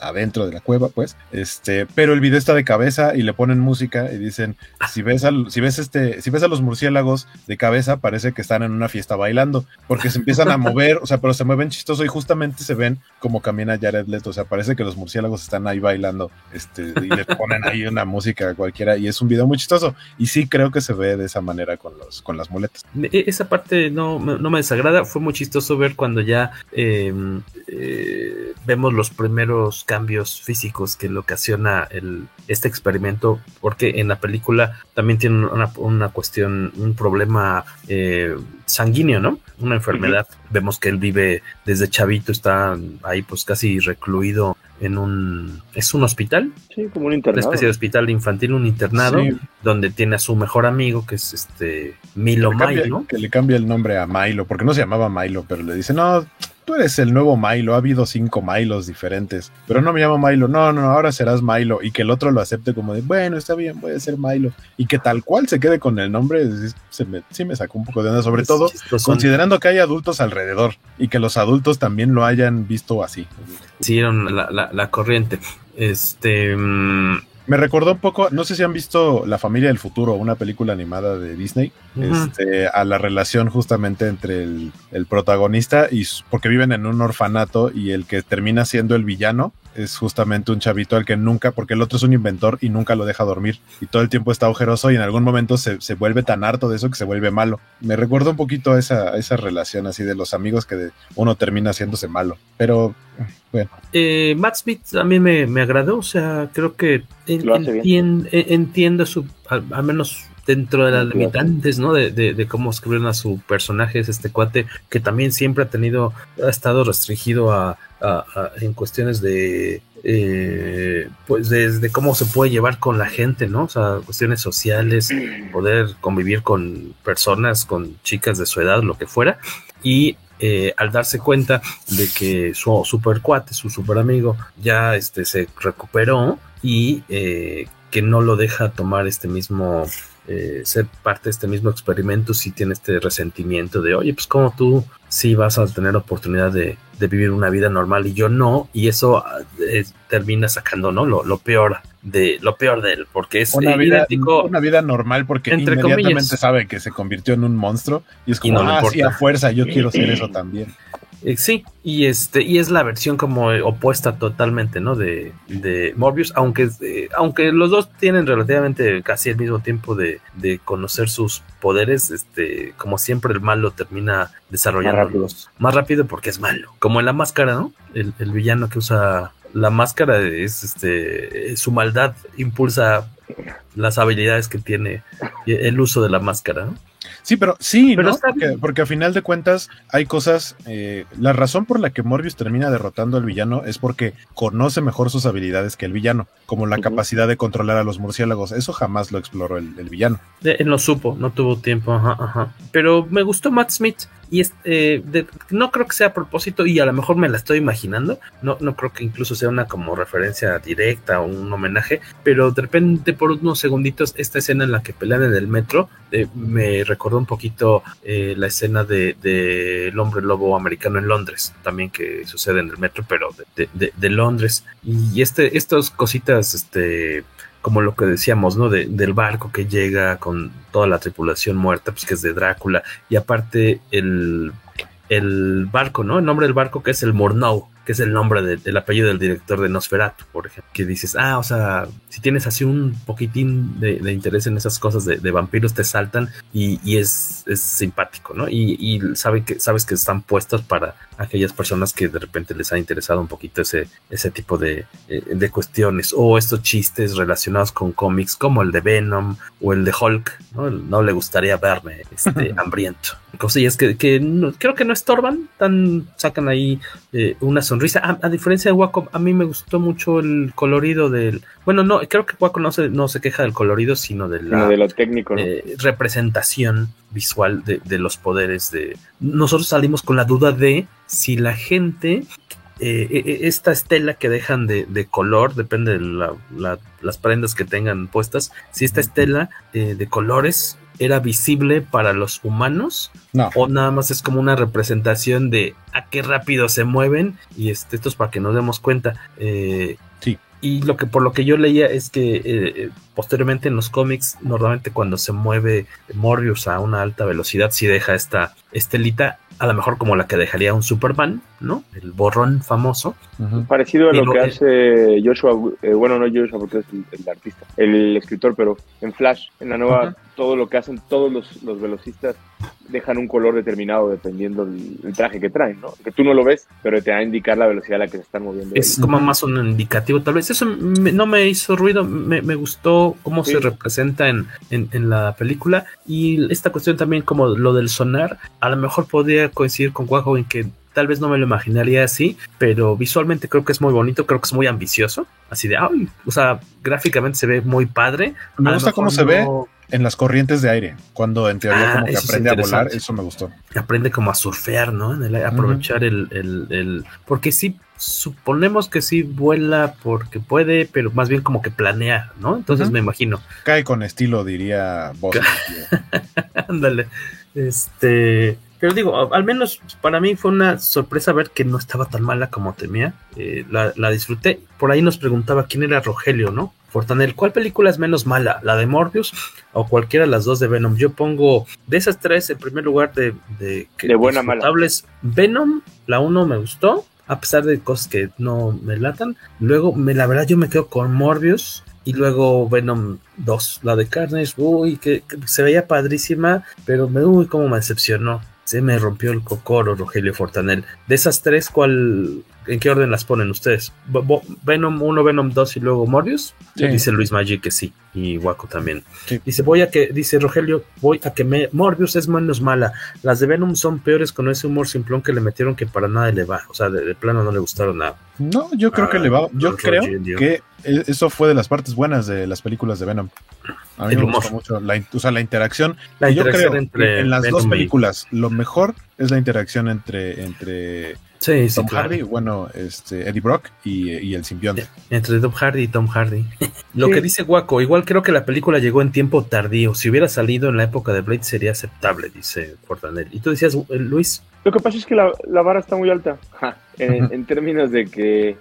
Speaker 10: adentro de la cueva, pues. Este, pero el video está de cabeza y le ponen música y dicen, si ves si ves este, si ves a los murciélagos de cabeza, parece que están en una fiesta bailando, porque se empiezan a mover, o sea, pero se mueven chistoso y justamente se ven como camina Jared Leto, o sea, parece que los murciélagos están ahí bailando, este, y le ponen ahí una música cualquiera y es un video muy chistoso y sí creo que se ve de esa manera con los con las muletas.
Speaker 9: E, esa parte no, no me desagrada, fue muy chistoso ver cuando ya em, eh, vemos los primeros cambios físicos que le ocasiona el, este experimento, porque en la película también tiene una, cuestión, un problema eh, sanguíneo, ¿no? Una enfermedad. Vemos que él vive desde chavito, está ahí pues casi recluido en un... ¿Es un hospital?
Speaker 11: Sí, como un internado.
Speaker 9: Una especie de hospital infantil, un internado, donde tiene a su mejor amigo, que es este Milo Milo.
Speaker 10: Que le cambia el nombre a Milo, porque no se llamaba Milo, pero le dice, no, tú eres el nuevo Milo, ha habido cinco Milos diferentes, pero no me llamo Milo, no, no, ahora serás Milo, y que el otro lo acepte como de, bueno, está bien, voy a ser Milo, y que tal cual se quede con el nombre, se me, sí me sacó un poco de onda, sobre todo considerando que hay adultos alrededor, y que los adultos también lo hayan visto así.
Speaker 9: Siguieron la, la, la corriente. Este... Mm,
Speaker 10: me recordó un poco, no sé si han visto La familia del futuro, una película animada de Disney, este, a la relación justamente entre el, el, protagonista y porque viven en un orfanato y el que termina siendo el villano es justamente un chavito al que nunca, porque el otro es un inventor y nunca lo deja dormir y todo el tiempo está ojeroso y en algún momento se, se vuelve tan harto de eso que se vuelve malo. Me recuerda un poquito esa, esa relación así de los amigos que uno termina haciéndose malo, pero bueno.
Speaker 9: Eh, Matt Smith también me, me agradó, o sea, creo que e, entiendo su, al menos dentro de las limitantes, ¿no? De, de, cómo escribieron a su personaje, es este cuate que también siempre ha tenido, ha estado restringido a, en cuestiones de, eh, pues desde cómo se puede llevar con la gente, ¿no? O sea, cuestiones sociales, poder convivir con personas, con chicas de su edad, lo que fuera, y eh, al darse cuenta de que su super cuate, su super amigo, ya este, se recuperó y eh, que no lo deja tomar este mismo eh, ser parte de este mismo experimento si tiene este resentimiento de, oye, pues como tú sí vas a tener oportunidad de, vivir una vida normal y yo no, y eso eh, termina sacando, ¿no? Lo, peor de lo peor de él, porque es
Speaker 10: una vida, una vida normal porque inmediatamente sabe que se convirtió en un monstruo y es como, ah, a fuerza, yo quiero ser eso también.
Speaker 9: Eh, sí, y este, y es la versión como opuesta totalmente, ¿no? De, de Morbius, aunque, eh, aunque los dos tienen relativamente casi el mismo tiempo de, de, conocer sus poderes, este, como siempre el malo termina desarrollando más rápido. porque es malo. Como en la máscara, ¿no? El, el villano que usa la máscara es este su maldad impulsa las habilidades que tiene el uso de la máscara, ¿no?
Speaker 10: Sí, pero sí, ¿no? Porque, porque, a final de cuentas hay cosas. Eh, la razón por la que Morbius termina derrotando al villano es porque conoce mejor sus habilidades que el villano, como la capacidad de controlar a los murciélagos. Eso jamás lo exploró el, villano.
Speaker 9: no supo, no tuvo tiempo. Ajá, ajá. Pero me gustó Matt Smith. Y eh, no creo que sea a propósito, y a lo mejor me la estoy imaginando. No, no creo que incluso sea una como referencia directa o un homenaje, pero de repente por unos segunditos, esta escena en la que pelean en el metro eh, me recordó un poquito eh, la escena de, hombre lobo americano en Londres, también que sucede en el metro, pero de, de Londres. Y este, estas cositas, este como lo que decíamos, ¿no? del barco que llega con toda la tripulación muerta, pues que es de Drácula, y aparte el, el barco, ¿no? El nombre del barco que es el Morneau, que es el nombre del apellido del director de Nosferatu, por ejemplo, que dices, ah, o sea, si tienes así un poquitín de, interés en esas cosas de, vampiros, te saltan y, es, es, simpático, ¿no? Y, y sabe que, sabes que están puestos para aquellas personas que de repente les ha interesado un poquito ese, ese tipo de, eh, de cuestiones o estos chistes relacionados con cómics como el de Venom o el de Hulk, ¿no? No le gustaría verme este, hambriento. Cosillas que, que creo que no estorban, tan sacan ahí eh, una sonrisa. A, diferencia de Waco, a mí me gustó mucho el colorido del. Bueno, no, creo que Waco no se, no se queja del colorido, sino de la
Speaker 11: de lo técnico,
Speaker 9: eh, representación visual de, de, los poderes de. Nosotros salimos con la duda de si la gente eh, e, e, esta estela que dejan de, color, depende de las prendas que tengan puestas, si esta estela eh, de colores era visible para los humanos o nada más es como una representación de a qué rápido se mueven y este, esto es para que nos demos cuenta. Eh,
Speaker 10: sí.
Speaker 9: Y lo que por lo que yo leía es que posteriormente en los cómics, normalmente cuando se mueve Morbius a una alta velocidad, si deja esta estelita a lo mejor como la que dejaría un Superman, ¿no? El borrón famoso.
Speaker 11: Parecido a lo, que hace Joshua, eh, bueno, no Joshua porque es el, artista, el escritor, pero en Flash, en la nueva, todo lo que hacen todos los, los velocistas dejan un color determinado dependiendo del traje que traen, ¿no? Que tú no lo ves, pero te va a indicar la velocidad a la que se están moviendo.
Speaker 9: Es como más un indicativo, tal vez. Eso no me hizo ruido, me, gustó cómo se representa en, en, la película y esta cuestión también como lo del sonar, a lo mejor podría coincidir con Guajo en que tal vez no me lo imaginaría así, pero visualmente creo que es muy bonito, creo que es muy ambicioso, así de, ay, o sea, gráficamente se ve muy padre.
Speaker 10: Me gusta cómo se ve en las corrientes de aire, cuando en teoría ah, como que aprende a volar, eso me gustó.
Speaker 9: Aprende como a surfear, ¿no? aprovechar el, el, Porque sí, suponemos que sí vuela porque puede, pero más bien como que planea, ¿no? Entonces me imagino.
Speaker 10: Cae con estilo, diría vos.
Speaker 9: Ándale. este... Pero digo, al menos para mí fue una sorpresa ver que no estaba tan mala como temía. Eh, la, la, disfruté. Por ahí nos preguntaba quién era Rogelio, ¿no? Fortanel, ¿cuál película es menos mala? ¿La de Morbius o cualquiera de las dos de Venom? Yo pongo de esas tres, en primer lugar, de, de,
Speaker 11: de buena mala.
Speaker 9: Venom, la uno me gustó, a pesar de cosas que no me latan. Luego, me, la verdad, yo me quedo con Morbius. Y luego Venom 2, la de Carnage, uy, que, se veía padrísima, pero me, uy, cómo me decepcionó. Se me rompió el cocoro, Rogelio Fortanel. De esas tres, ¿cuál, ¿En qué orden las ponen ustedes? Venom 1, Venom 2 y luego Morbius. Dice Luis Magic que sí. Y Waco también. Dice, voy a que, dice Rogelio, voy a que me, Morbius es menos mala. Las de Venom son peores con ese humor simplón que le metieron que para nada le va. O sea, de, plano no le gustaron nada.
Speaker 10: No, yo creo que le va. Yo creo que e, eso fue de las partes buenas de las películas de Venom. A mí me gustó mucho la, o sea, la interacción.
Speaker 9: La interacción yo creo entre
Speaker 10: en las dos películas, lo mejor es la interacción entre, entre
Speaker 9: Sí,
Speaker 10: Tom Hardy, bueno, este, Eddie Brock y, el simbionte.
Speaker 9: Entre Tom Hardy y Tom Hardy. Lo que dice Waco, igual creo que la película llegó en tiempo tardío. Si hubiera salido en la época de Blade sería aceptable, dice Fortanel. ¿Y tú decías, eh, Luis?
Speaker 11: Lo que pasa es que la, vara está muy alta. en, términos de que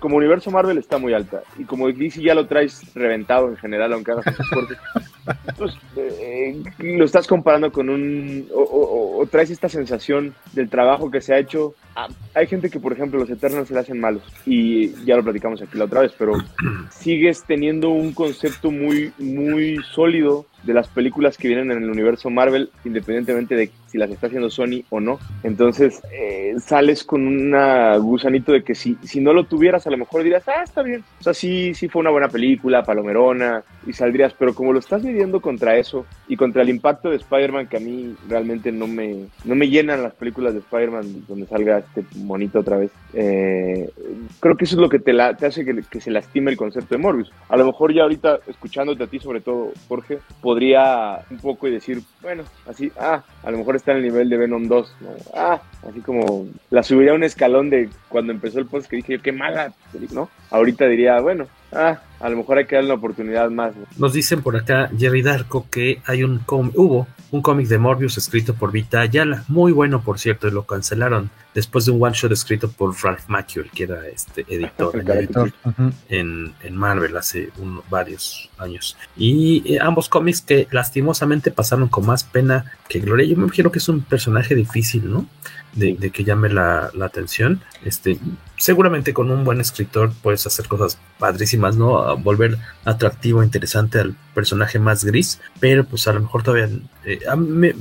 Speaker 11: como universo Marvel está muy alta. Y como DC ya lo traes reventado en general, aunque hagas cortes. pues, eh, lo estás comparando con un. O, traes esta sensación del trabajo que se ha hecho. Ah, hay gente que, por ejemplo, los Eternals se le hacen malos. Y ya lo platicamos aquí la otra vez, pero sigues teniendo un concepto muy, muy sólido de las películas que vienen en el universo Marvel, independientemente de si las está haciendo Sony o no. Entonces, eh, sales con un gusanito de que si, si no lo tuvieras, a lo mejor dirías, ah, está bien. O sea, sí, sí fue una buena película, palomerona, y saldrías, pero como lo estás midiendo contra eso y contra el impacto de Spider-Man, que a mí realmente no me, no me llenan las películas de Spider-Man donde salga este monito otra vez, eh, creo que eso es lo que te, la, te hace que, que, se lastime el concepto de Morbius. A lo mejor ya ahorita, escuchándote a ti sobre todo, Jorge, podría un poco y decir, bueno, así, ah, a lo mejor está en el nivel de Venom 2, ah, así como la subiría un escalón de cuando empezó el post que dije, qué mala, ¿no? Ahorita diría, bueno, ah, a lo mejor hay que darle una oportunidad más.
Speaker 9: Nos dicen por acá, Jerry Darko, que hay un hubo un cómic de Morbius escrito por Vita Ayala, muy bueno por cierto, y lo cancelaron. después de un one shot escrito por Ralph Macchio, que era este editor, editor. En, en, Marvel hace varios años. Y eh, ambos cómics que lastimosamente pasaron con más pena que gloria. Yo me imagino que es un personaje difícil, ¿no? De, de que llame la, la, atención. Este, seguramente con un buen escritor puedes hacer cosas padrísimas, ¿no? volver atractivo, interesante al personaje más gris, pero pues a lo mejor todavía, eh,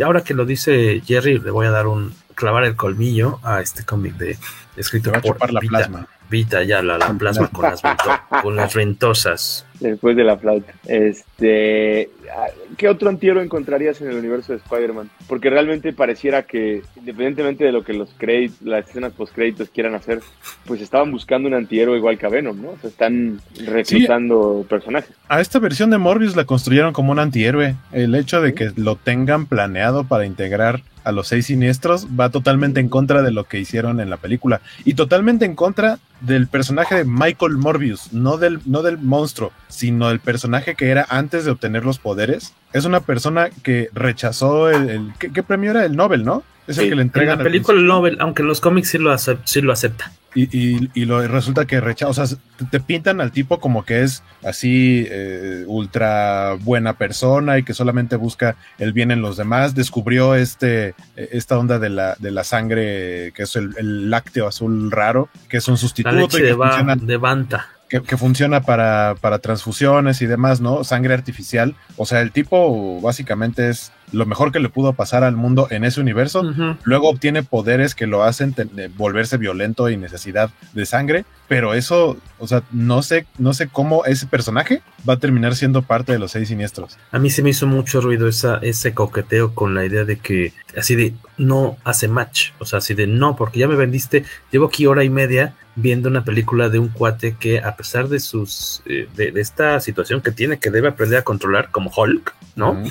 Speaker 9: ahora que lo dice Jerry, le voy a dar un clavar el colmillo a este cómic de escrito
Speaker 10: por la plasma.
Speaker 9: Vita ya la, la plasma con las, con las ventosas.
Speaker 11: Después de la flauta. Este, ¿Qué otro antihéroe encontrarías en el universo de Spider-Man? Porque realmente pareciera que, independientemente de lo que los créditos, las escenas post-créditos quieran hacer, pues estaban buscando un antihéroe igual que a Venom, ¿no? O sea, están reclutando personajes.
Speaker 10: A esta versión de Morbius la construyeron como un antihéroe. El hecho de que lo tengan planeado para integrar a los seis siniestros va totalmente en contra de lo que hicieron en la película y totalmente en contra del personaje de Michael Morbius, no del, no del monstruo, sino del personaje que era antes de obtener los poderes. Es una persona que rechazó el... ¿qué, premio era? El Nobel, ¿no?
Speaker 9: Es el que le entregan. En la película Nobel, aunque en los cómics sí lo, sí lo acepta.
Speaker 10: Y, lo, resulta que rechaza, o sea, te, pintan al tipo como que es así eh, ultra buena persona y que solamente busca el bien en los demás. Descubrió este, esta onda de la, de la sangre, que es el, lácteo azul raro, que es un sustituto.
Speaker 9: de, de Banta
Speaker 10: que, funciona para, para, transfusiones y demás, ¿no? Sangre artificial. O sea, el tipo básicamente es lo mejor que le pudo pasar al mundo en ese universo. Luego obtiene poderes que lo hacen volverse violento y necesidad de sangre. Pero eso, o sea, no sé, no sé cómo ese personaje va a terminar siendo parte de los seis siniestros.
Speaker 9: A mí se me hizo mucho ruido esa, ese coqueteo con la idea de que así de no hace match. O sea, así de no, porque ya me vendiste, llevo aquí hora y media viendo una película de un cuate que a pesar de sus eh, de, esta situación que tiene que debe aprender a controlar como Hulk, ¿no?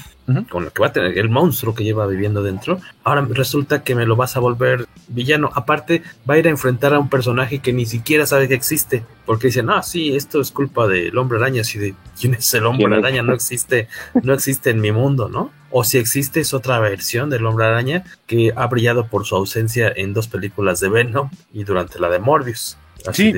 Speaker 9: Con lo que va a tener el monstruo que lleva viviendo dentro. Ahora resulta que me lo vas a volver villano. Aparte, va a ir a enfrentar a un personaje que ni siquiera sabe que existe. Porque dicen, ah, sí, esto es culpa del hombre araña. Así de, ¿quién es el hombre araña? No existe, no existe en mi mundo, ¿no? O si existe es otra versión del hombre araña que ha brillado por su ausencia en dos películas de Venom y durante la de Morbius
Speaker 10: sí,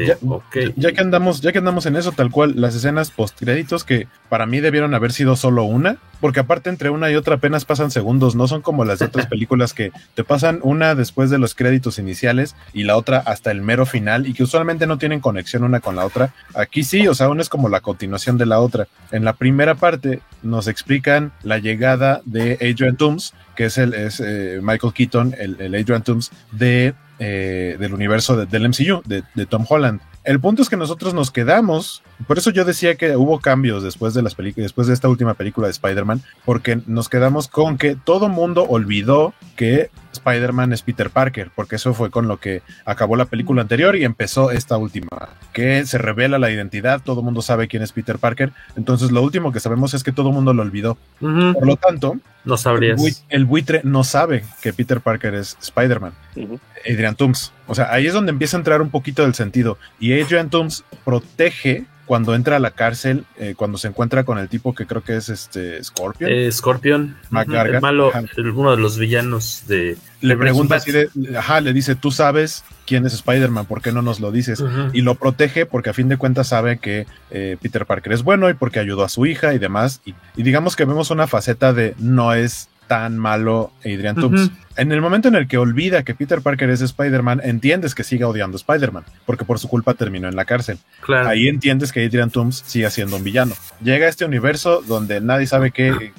Speaker 10: ya, que andamos, ya que andamos en eso, tal cual, las escenas post créditos que para mí debieron haber sido solo una, porque aparte entre una y otra apenas pasan segundos, no son como las de otras películas que te pasan una después de los créditos iniciales y la otra hasta el mero final y que usualmente no tienen conexión una con la otra. Aquí sí, o sea, una es como la continuación de la otra. En la primera parte nos explican la llegada de Adrian Toomes, que es el es eh, Michael Keaton, el, el Adrian Toomes de eh, del universo del MCU, de, Tom Holland. El punto es que nosotros nos quedamos, por eso yo decía que hubo cambios después de las películas, después de esta última película de Spider-Man, porque nos quedamos con que todo mundo olvidó que Spider-Man es Peter Parker, porque eso fue con lo que acabó la película anterior y empezó esta última, que se revela la identidad, todo mundo sabe quién es Peter Parker, entonces lo último que sabemos es que todo mundo lo olvidó. Por lo tanto,
Speaker 9: no sabrías.
Speaker 10: El, buitre, no sabe que Peter Parker es Spider-Man. Adrian Toomes. O sea, ahí es donde empieza a entrar un poquito del sentido. Y Adrian Toomes protege cuando entra a la cárcel, eh, cuando se encuentra con el tipo que creo que es este Scorpion.
Speaker 9: Eh, Scorpion, el malo, uno de los villanos de.
Speaker 10: Le pregunta así de, ajá, le dice, tú sabes quién es Spider-Man, ¿por qué no nos lo dices? Y lo protege porque a fin de cuentas sabe que eh, Peter Parker es bueno y porque ayudó a su hija y demás. Y, y digamos que vemos una faceta de no es tan malo Adrian Toomes. En el momento en el que olvida que Peter Parker es Spider-Man, entiendes que sigue odiando a Spider-Man, porque por su culpa terminó en la cárcel. Ahí entiendes que Adrian Toomes sigue siendo un villano. Llega a este universo donde nadie sabe que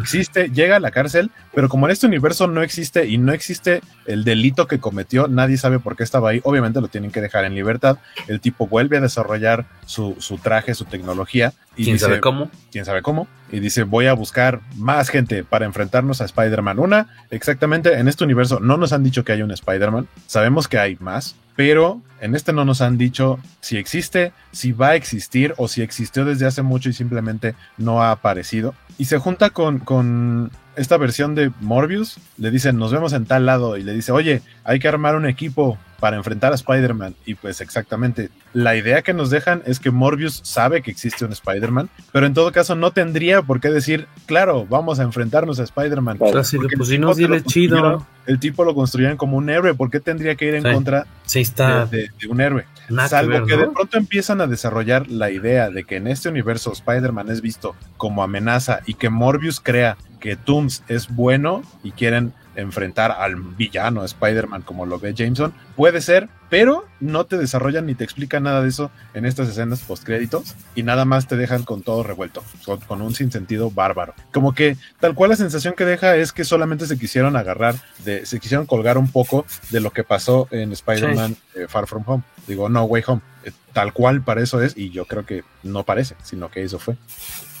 Speaker 10: existe, llega a la cárcel, pero como en este universo no existe y no existe el delito que cometió, nadie sabe por qué estaba ahí. Obviamente lo tienen que dejar en libertad. El tipo vuelve a desarrollar su, su traje, su tecnología.
Speaker 9: Y ¿Quién sabe cómo?
Speaker 10: ¿Quién sabe cómo? Y dice, voy a buscar más gente para enfrentarnos a Spider-Man. Una, exactamente en este universo no nos han dicho que hay un Spider-Man, sabemos que hay más, pero en este no nos han dicho si existe, si va a existir o si existió desde hace mucho y simplemente no ha aparecido. Y se junta con, con esta versión de Morbius, le dicen, nos vemos en tal lado, y le dice, oye, hay que armar un equipo para enfrentar a Spider-Man. Y pues exactamente, la idea que nos dejan es que Morbius sabe que existe un Spider-Man, pero en todo caso no tendría por qué decir, claro, vamos a enfrentarnos a Spider-Man.
Speaker 9: Claro, si, pues, si no, dile chido.
Speaker 10: El tipo lo construyeron como un héroe, ¿por qué tendría que ir en contra
Speaker 9: sí, está.
Speaker 10: De, de, un héroe? Salvo que, ver, que, de pronto empiezan a desarrollar la idea de que en este universo Spider-Man es visto como amenaza y que Morbius crea que Tooms es bueno y quieren enfrentar al villano Spider-Man como lo ve Jameson. Puede ser, pero no te desarrollan ni te explican nada de eso en estas escenas post-créditos y nada más te dejan con todo revuelto, con, con, un sinsentido bárbaro. Como que tal cual la sensación que deja es que solamente se quisieron agarrar, de, se quisieron colgar un poco de lo que pasó en Spider-Man sí. eh, Far From Home, digo, No Way Home. Eh, tal cual para eso es y yo creo que no parece, sino que eso fue.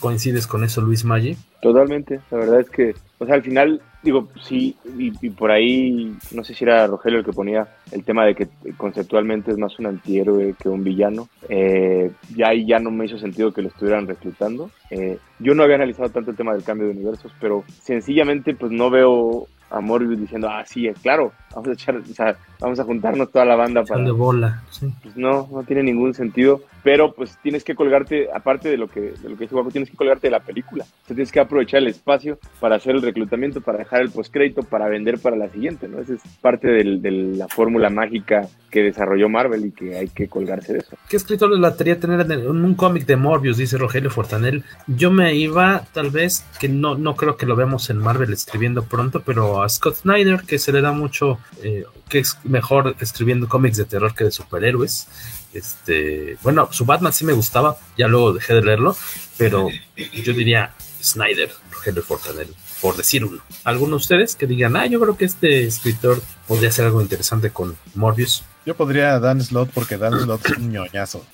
Speaker 9: ¿Coincides con eso, Luis Maggi?
Speaker 11: Totalmente, la verdad es que, o sea, al final, digo, sí, y, y, por ahí, no sé si era Rogelio el que ponía el tema de que conceptualmente es más un antihéroe que un villano. Eh, ya ahí ya no me hizo sentido que lo estuvieran reclutando. Eh, yo no había analizado tanto el tema del cambio de universos, pero sencillamente pues no veo a Morbius diciendo, ah, sí, claro, vamos a echar, o sea, vamos a juntarnos toda la banda para...
Speaker 9: de bola, sí.
Speaker 11: Pues no, no tiene ningún sentido, pero pues tienes que colgarte, aparte de lo que, de lo que dice Guapo, tienes que colgarte de la película, o sea, tienes que aprovechar el espacio para hacer el reclutamiento, para dejar el postcrédito, para vender para la siguiente, ¿no? Esa es parte del, de la fórmula mágica que desarrolló Marvel y que hay que colgarse de eso.
Speaker 9: ¿Qué escritor le latería tener en un cómic de Morbius? Dice Rogelio Fortanel. Yo me iba, tal vez, que no, no creo que lo veamos en Marvel escribiendo pronto, pero a Scott Snyder, que se le da mucho, eh, que es mejor escribiendo cómics de terror que de superhéroes. Este, bueno, su Batman sí me gustaba, ya luego dejé de leerlo, pero yo diría Snyder, Rogelio Fortanel, por decir uno. ¿Alguno de ustedes que digan, ah, yo creo que este escritor podría hacer algo interesante con Morbius?
Speaker 10: Yo podría Dan Slot porque Dan Slot es un ñoñazo.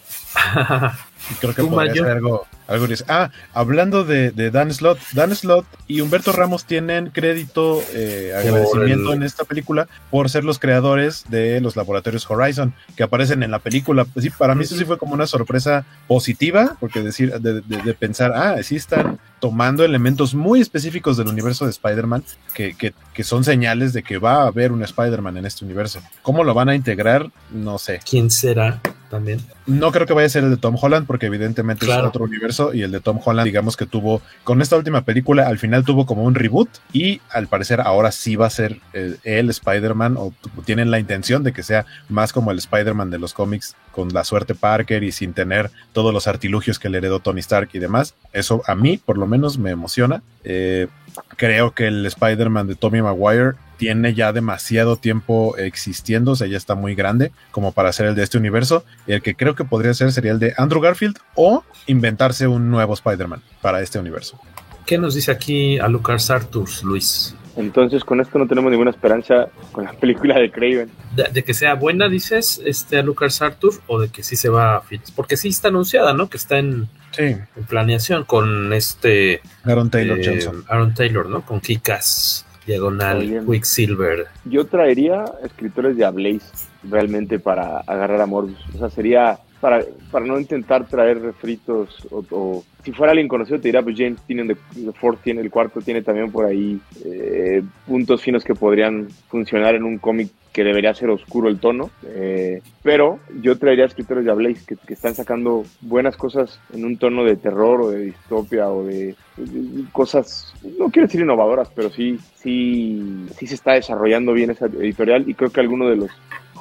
Speaker 10: Y creo que podría ser algo, algo Ah, hablando de, de, Dan Slot, Dan Slot y Humberto Ramos tienen crédito, eh, agradecimiento el... en esta película por ser los creadores de los laboratorios Horizon que aparecen en la película. Pues sí, para mí eso sí fue como una sorpresa positiva, porque decir, de, de, de pensar, ah, sí están tomando elementos muy específicos del universo de Spider-Man que, que, que, son señales de que va a haber un Spider-Man en este universo. ¿Cómo lo van a integrar? No sé.
Speaker 9: ¿Quién será también?
Speaker 10: No creo que vaya a ser el de Tom Holland porque evidentemente claro. es otro universo y el de Tom Holland digamos que tuvo, con esta última película al final tuvo como un reboot y al parecer ahora sí va a ser el, el Spider-Man o tienen la intención de que sea más como el Spider-Man de los cómics con la suerte Parker y sin tener todos los artilugios que le heredó Tony Stark y demás. Eso a mí por lo menos me emociona. Eh, creo que el Spider-Man de Tommy Maguire tiene ya demasiado tiempo existiendo, o sea, ya está muy grande como para ser el de este universo. Y el que creo que podría ser sería el de Andrew Garfield o inventarse un nuevo Spider-Man para este universo.
Speaker 9: ¿Qué nos dice aquí a Lucas Luis?
Speaker 11: Entonces, con esto no tenemos ninguna esperanza con la película de Craven.
Speaker 9: De, de que sea buena, dices, este a Lucas Arthur, o de que sí se va a Porque sí está anunciada, ¿no? Que está en,
Speaker 10: sí.
Speaker 9: en planeación con este.
Speaker 10: Aaron Taylor eh, Johnson.
Speaker 9: Aaron Taylor, ¿no? Con Kikas, Diagonal, Quicksilver.
Speaker 11: Yo traería escritores de Ablaze realmente para agarrar a Morbius. O sea, sería para, para no intentar traer refritos o, si fuera alguien conocido te dirá pues James tiene the, the fourth tiene el cuarto tiene también por ahí eh, puntos finos que podrían funcionar en un cómic que debería ser oscuro el tono eh, pero yo traería escritores de Blaze que, que, están sacando buenas cosas en un tono de terror o de distopia o de, de cosas no quiero decir innovadoras pero sí sí sí se está desarrollando bien esa editorial y creo que alguno de los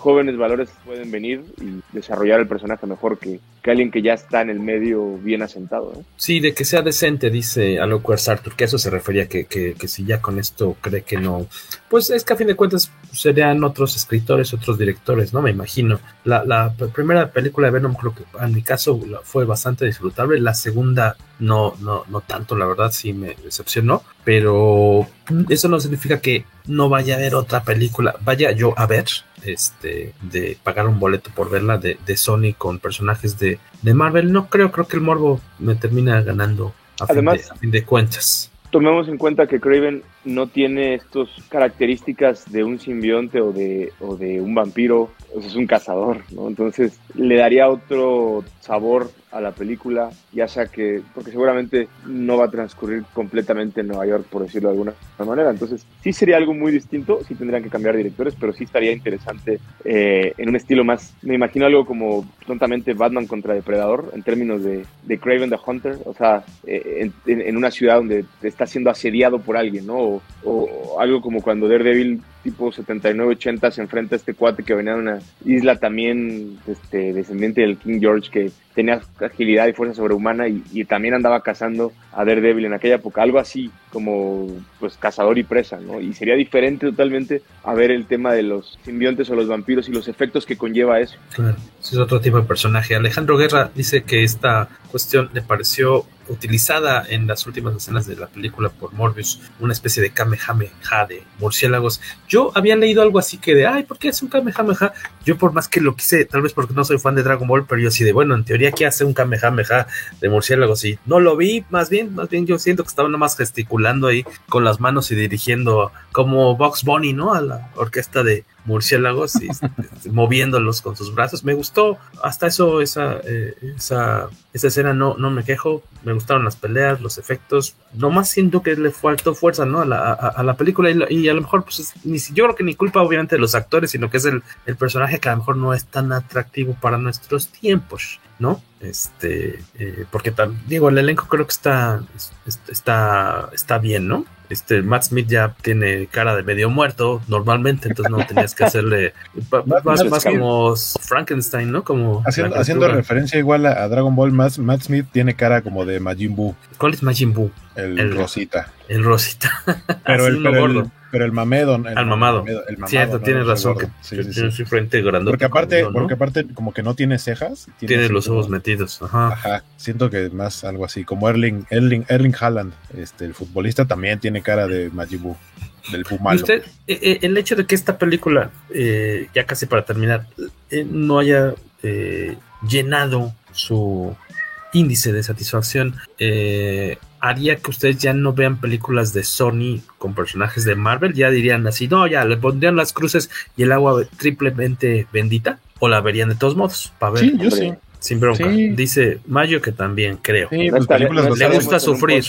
Speaker 11: jóvenes valores pueden venir y desarrollar el personaje mejor que, que alguien que ya está en el medio bien asentado. ¿eh?
Speaker 9: Sí, de que sea decente, dice Aloquers Arthur, que eso se refería, que, que, que, si ya con esto cree que no, pues es que a fin de cuentas serían otros escritores, otros directores, ¿no? Me imagino. La, la primera película de Venom creo que en mi caso fue bastante disfrutable, la segunda no, no, no tanto, la verdad sí me decepcionó, pero eso no significa que no vaya a haber otra película, vaya yo a ver, este, de pagar un boleto por verla de, de Sony con personajes de, de, Marvel, no creo, creo que el morbo me termina ganando a,
Speaker 11: Además,
Speaker 9: fin, de, a fin de cuentas.
Speaker 11: Tomemos en cuenta que Craven no tiene estas características de un simbionte o de, o de un vampiro, es un cazador, ¿no? Entonces le daría otro sabor a la película, ya sea que, porque seguramente no va a transcurrir completamente en Nueva York, por decirlo de alguna manera. Entonces, sí sería algo muy distinto, sí tendrían que cambiar directores, pero sí estaría interesante eh, en un estilo más, me imagino algo como tontamente Batman contra Depredador, en términos de, de Craven the Hunter, o sea, eh, en, en, una ciudad donde está siendo asediado por alguien, ¿no? O, o algo como cuando Daredevil tipo 79-80 se enfrenta a este cuate que venía de una isla también este, descendiente del King George que tenía agilidad y fuerza sobrehumana y, también andaba cazando a Daredevil en aquella época, algo así como pues cazador y presa, ¿no? Y sería diferente totalmente a ver el tema de los simbiontes o los vampiros y los efectos que conlleva eso.
Speaker 9: Claro, es otro tipo de personaje. Alejandro Guerra dice que esta cuestión le pareció utilizada en las últimas escenas de la película por Morbius, una especie de Kamehameha de murciélagos. Yo había leído algo así que de, ay, ¿por qué es un Kamehameha? Yo por más que lo quise, tal vez porque no soy fan de Dragon Ball, pero yo así de, bueno, en teoría, ¿qué hace un Kamehameha de murciélagos? Y no lo vi, más bien, más bien yo siento que estaba nomás gesticulando ahí con las manos y dirigiendo como Box Bunny, ¿no? A la orquesta de murciélagos y moviéndolos con sus brazos. Me gustó hasta eso, esa, eh, esa, esa escena no, no me quejo. Me gustaron las peleas, los efectos. Nomás siento que le faltó fuerza, ¿no? A la, a, la película y, y, a lo mejor, pues, ni, yo creo que ni culpa obviamente de los actores, sino que es el, el personaje que a lo mejor no es tan atractivo para nuestros tiempos. ¿no? Este, eh, porque digo, el elenco creo que está, está, está bien, ¿no? Este, Matt Smith ya tiene cara de medio muerto normalmente, entonces no tenías que hacerle más, más, más como Frankenstein, ¿no? Como
Speaker 10: haciendo, haciendo referencia igual a, a, Dragon Ball, Matt, Matt Smith tiene cara como de Majin Buu.
Speaker 9: ¿Cuál es Majin Buu?
Speaker 10: El, el Rosita.
Speaker 9: El Rosita.
Speaker 10: Pero, el, pero, el, pero el mamado. El
Speaker 9: Al mamado. El mamado Cierto,
Speaker 10: ¿no?
Speaker 9: tienes razón. Que
Speaker 10: Sí,
Speaker 9: tiene
Speaker 10: sí,
Speaker 9: su frente grandote.
Speaker 10: Porque aparte,
Speaker 9: como yo, ¿no?
Speaker 10: porque aparte, como que no tiene cejas.
Speaker 9: tiene los
Speaker 10: como-
Speaker 9: ojos metidos. Ajá.
Speaker 10: Ajá, siento que más algo así, como Erling, Erling, Erling Haaland, este, el futbolista también tiene cara de Majin Buu, del Buu
Speaker 9: Y
Speaker 10: malo.
Speaker 9: usted, eh, eh, el hecho de que esta película, eh, ya casi para terminar, eh, no haya eh, llenado su índice de satisfacción, eh, haría que ustedes ya no vean películas de Sony con personajes de Marvel, ya dirían así, no, ya le pondrían las cruces y el agua triplemente bendita, o la verían de todos modos, para ver.
Speaker 10: Sí, yo sí.
Speaker 9: Sin bronca.
Speaker 10: Sí.
Speaker 9: Dice Mayo que también, creo.
Speaker 10: Sí, pues películas
Speaker 11: no
Speaker 9: Le gusta sufrir.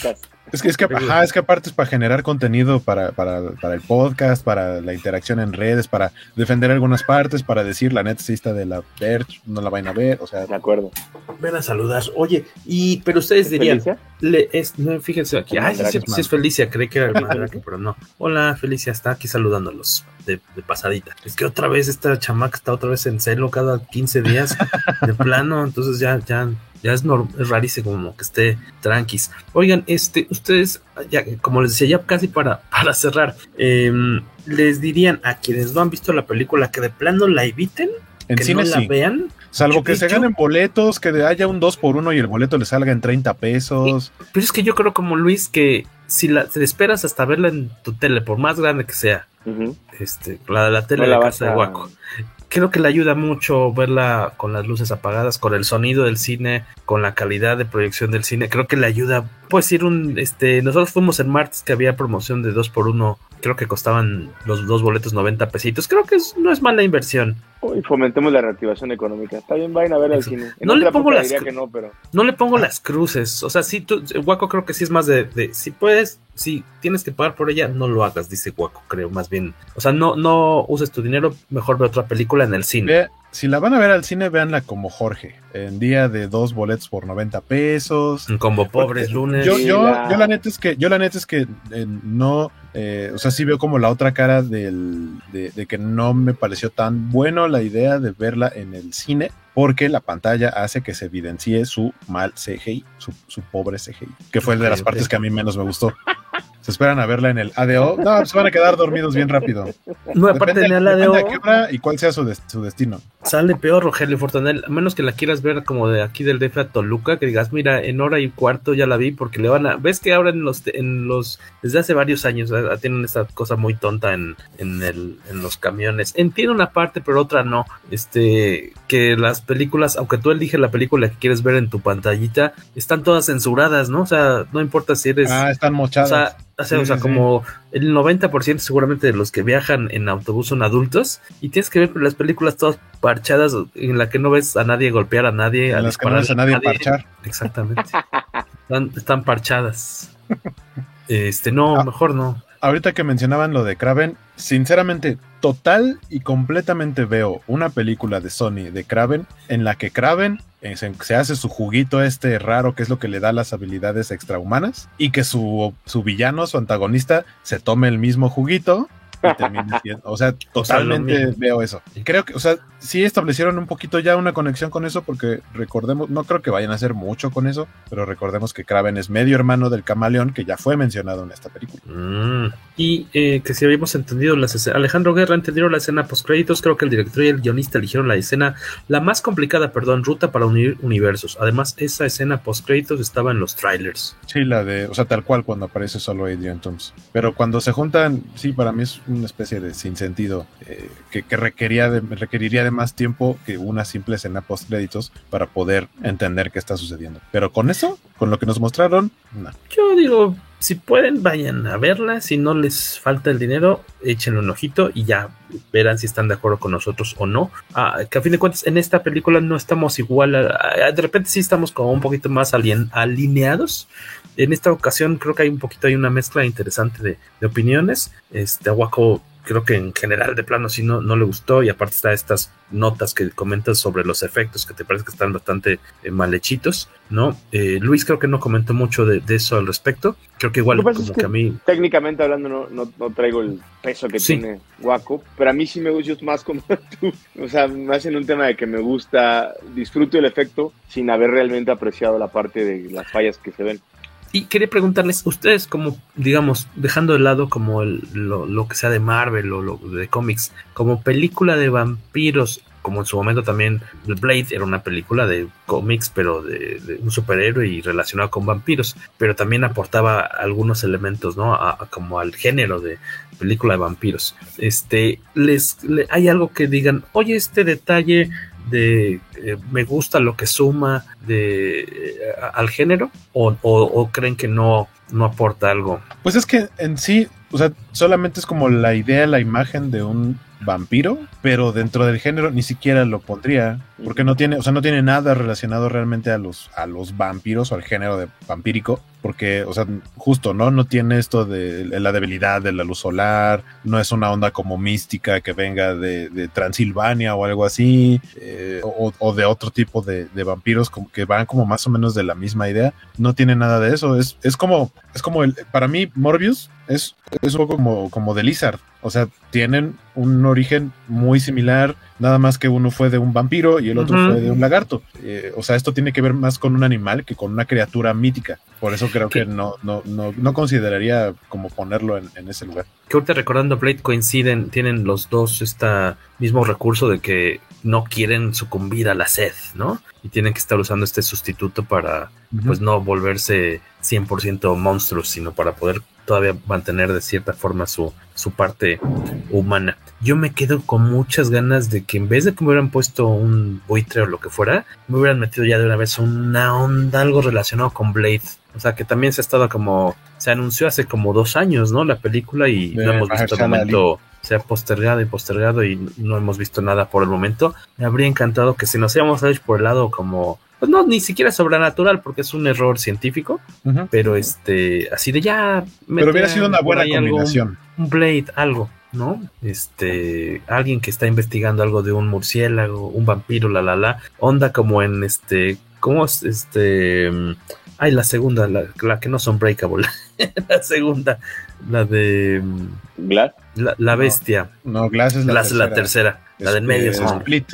Speaker 10: Es que, es que, ajá, es que aparte es para generar contenido para, para, para el podcast, para la interacción en redes, para defender algunas partes, para decir la neta sí está de la ver, no la vayan a ver, o sea,
Speaker 11: De acuerdo.
Speaker 9: Ven a saludar. Oye, y pero ustedes dirían, le, es, no, fíjense aquí. Ay, sí, sí, es Felicia, creí que era el Mandrake, pero no. Hola, Felicia, está aquí saludándolos de, de pasadita. Es que otra vez esta chamaca está otra vez en celo cada 15 días de plano, entonces ya, ya, ya es, es rarísimo como que esté tranquis. Oigan, este, ustedes, ya, como les decía, ya casi para, para cerrar, em, les dirían a quienes no han visto la película que de plano la eviten,
Speaker 10: en
Speaker 9: que
Speaker 10: cine
Speaker 9: no la
Speaker 10: sí.
Speaker 9: vean.
Speaker 10: Salvo
Speaker 9: Yo-
Speaker 10: que se
Speaker 9: yo-
Speaker 10: ganen boletos, que haya un 2 por 1 y el boleto le salga en 30 pesos.
Speaker 9: Pero es que yo creo como Luis que si la te esperas hasta verla en tu tele, por más grande que sea, este, la de la tele
Speaker 11: No la
Speaker 9: de
Speaker 11: vas
Speaker 9: casa de Guaco, creo que le ayuda mucho verla con las luces apagadas, con el sonido del cine, con la calidad de proyección del cine. Creo que le ayuda, pues ir un, este, nosotros fuimos en martes que había promoción de 2 por 1 creo que costaban los dos boletos 90 pesitos. Creo que es- no es mala inversión.
Speaker 11: Y fomentemos la reactivación económica. Está bien, vayan a ver al cine. En
Speaker 9: No le pongo las
Speaker 11: que no, pero
Speaker 9: No le pongo las cruces. O sea, si tú, Guaco creo que sí es más de, de si puedes, si tienes que pagar por ella, no lo hagas, dice Guaco, creo, más bien. O sea, no, no uses tu dinero, mejor ve otra película en el cine.
Speaker 10: Ve- si la van a ver al cine, véanla como Jorge, en día de dos boletos por 90 pesos.
Speaker 9: En combo pobres lunes.
Speaker 10: Yo, yo,
Speaker 11: la-
Speaker 10: yo la neta es que, yo la neta es que eh, no, eh, o sea, sí veo como la otra cara del, de, de que no me pareció tan bueno la idea de verla en el cine, porque la pantalla hace que se evidencie su mal CGI, su, su pobre CGI, que fue de las partes que a mí menos me gustó. Se esperan a verla en el ADO. No, se van a quedar dormidos bien rápido.
Speaker 9: No, aparte
Speaker 10: Depende,
Speaker 9: en el ADO
Speaker 10: y cuál sea su, su destino.
Speaker 9: sale peor Rogelio Fortanel, a menos que la quieras ver como de aquí del DF a Toluca, que digas, mira, en hora y cuarto ya la vi, porque le van a, ves que ahora en los, en los, desde hace varios años eh, tienen esta cosa muy tonta en, en, el, en los camiones. Entiendo una parte, pero otra no. Este, que las películas, aunque tú eliges la película que quieres ver en tu pantallita, están todas censuradas, ¿no? O sea, no importa si eres...
Speaker 10: Ah, están
Speaker 9: O
Speaker 10: mochadas.
Speaker 9: sea, O sea, o sea como el 90% seguramente de los que viajan en autobús son adultos y tienes que ver las películas todas parchadas en la que no ves a nadie golpear a nadie.
Speaker 10: En las que no ves a nadie, parchar.
Speaker 9: Exactamente. están, están, parchadas. Este, no, ah, mejor no.
Speaker 10: Ahorita que mencionaban lo de Kraven, sinceramente, total y completamente veo una película de Sony de Kraven en la que Kraven eh, se, hace su juguito este raro que es lo que le da las habilidades extrahumanas y que su, su villano, su antagonista, se tome el mismo juguito o sea, totalmente veo eso. Y creo que, o sea, sí establecieron un poquito ya una conexión con eso, porque recordemos, no creo que vayan a hacer mucho con eso, pero recordemos que Kraven es medio hermano del camaleón, que ya fue mencionado en esta película.
Speaker 9: Mm. Y eh, que si habíamos entendido las escenas, Alejandro Guerra entendió la escena post créditos, creo que el director y el guionista eligieron la escena, la más complicada, perdón, ruta para unir universos. Además, esa escena post créditos estaba en los trailers.
Speaker 10: Sí, la de, o sea, tal cual cuando aparece solo Adrian Thompson. Pero cuando se juntan, sí, para mí es una especie de sinsentido eh, que, que requería de, requeriría de más tiempo que una simple escena post créditos para poder entender qué está sucediendo. Pero con eso, con lo que nos mostraron, no.
Speaker 9: Yo digo, si pueden, vayan a verla. Si no les falta el dinero, échenle un ojito y ya verán si están de acuerdo con nosotros o no. Ah, que a fin de cuentas, en esta película no estamos igual. de repente sí estamos como un poquito más alineados. En esta ocasión creo que hay un poquito, hay una mezcla interesante de, de opiniones. Este, Waco creo que en general de plano sí no, no le gustó y aparte está estas notas que comentas sobre los efectos que te parece que están bastante eh, mal hechitos, ¿no? Eh, Luis creo que no comentó mucho de, eso al respecto, creo que igual como que, a mí...
Speaker 11: Técnicamente hablando no, no, traigo el peso que tiene Waco, pero a mí sí me gusta más como tú, o sea, más en un tema de que me gusta, disfruto el efecto sin haber realmente apreciado la parte de las fallas que se ven.
Speaker 9: Y quería preguntarles, ustedes como, digamos, dejando de lado como lo, que sea de Marvel o lo de cómics, como película de vampiros, como en su momento también Blade era una película de cómics, pero de, un superhéroe y relacionado con vampiros, pero también aportaba algunos elementos, ¿no? como al género de película de vampiros. Este, les, hay algo que digan, oye, este detalle de eh, me gusta lo que suma de eh, al género o, creen que no no aporta algo
Speaker 10: pues es que en sí o sea solamente es como la idea la imagen de un vampiro, pero dentro del género ni siquiera lo pondría, porque no tiene, o sea, no tiene nada relacionado realmente a los, a los vampiros o al género de vampírico, porque, o sea, justo, ¿no? No tiene esto de, la debilidad de la luz solar, no es una onda como mística que venga de, Transilvania o algo así, eh, o, de otro tipo de, vampiros como que van como más o menos de la misma idea, no tiene nada de eso, es, es como, es como el, para mí Morbius es, es un poco como, como de Lizard, o sea, tienen un origen muy similar, nada más que uno fue de un vampiro y el otro fue de un lagarto. Eh, o sea, esto tiene que ver más con un animal que con una criatura mítica. Por eso creo que no, no, no, no consideraría como ponerlo en, ese lugar.
Speaker 9: Que ahorita recordando Blade coinciden, tienen los dos este mismo recurso de que no quieren sucumbir a la sed, ¿no? Y tienen que estar usando este sustituto para, pues, no volverse 100% monstruos, sino para poder todavía mantener de cierta forma su, su parte humana. Yo me quedo con muchas ganas de que en vez de que me hubieran puesto un buitre o lo que fuera, me hubieran metido ya de una vez una onda, algo relacionado con Blade. O sea, que también se ha estado como, se anunció hace como dos años, ¿no? La película y no hemos visto el momento, se ha postergado y postergado y no hemos visto nada por el momento. Me habría encantado que si nos íbamos a ir por el lado como pues no, ni siquiera sobrenatural, porque es un error científico, pero este, así de ya.
Speaker 10: Pero hubiera sido una buena combinación.
Speaker 9: un, Blade, algo, ¿no? Este, alguien que está investigando algo de un murciélago, un vampiro, la la la, onda como en este, ¿cómo es este? Ay, la segunda, la, que no son breakable, la segunda, la de
Speaker 11: Glass,
Speaker 9: la, bestia.
Speaker 10: No, Glass es la,
Speaker 9: tercera. la tercera, la del medio.
Speaker 10: Este, Split.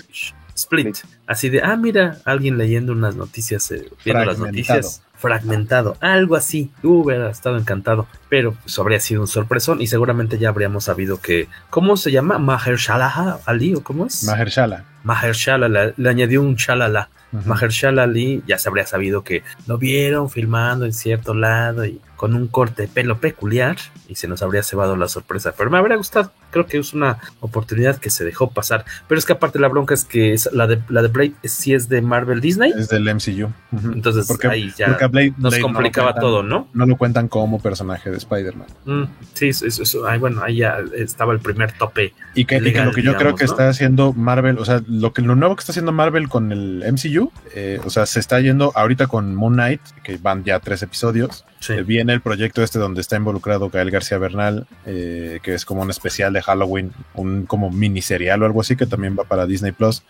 Speaker 9: Split. Así de, ah, mira, alguien leyendo unas noticias, eh, viendo las noticias, fragmentado, algo así. Hubiera estado encantado, pero pues habría sido un sorpresón y seguramente ya habríamos sabido que, ¿cómo se llama? Mahershala Ali o cómo es?
Speaker 10: Mahershala.
Speaker 9: Mahershala, le, le añadió un chalala. Mahershala Ali ya se habría sabido que lo vieron filmando en cierto lado y con un corte de pelo peculiar y se nos habría cebado la sorpresa. Pero me habría gustado, creo que es una oportunidad que se dejó pasar. Pero es que aparte la bronca es que la de la de Blade sí es de Marvel Disney.
Speaker 10: Es del MCU.
Speaker 9: Entonces
Speaker 10: porque,
Speaker 9: ahí ya. Blade, nos complicaba todo, ¿no?
Speaker 10: No lo cuentan como personaje de Spider-Man.
Speaker 9: Mm, sí, eso, eso, bueno, ahí ya estaba el primer tope.
Speaker 10: Y que, lo que yo creo que está haciendo Marvel, o sea, lo que lo nuevo que está haciendo Marvel con el MCU, eh, o sea, se está yendo ahorita con Moon Knight, que van ya tres episodios. Eh, viene el proyecto este donde está involucrado Gael García Bernal, eh, que es como un especial de Halloween, un como mini serial o algo así, que también va para Disney Plus.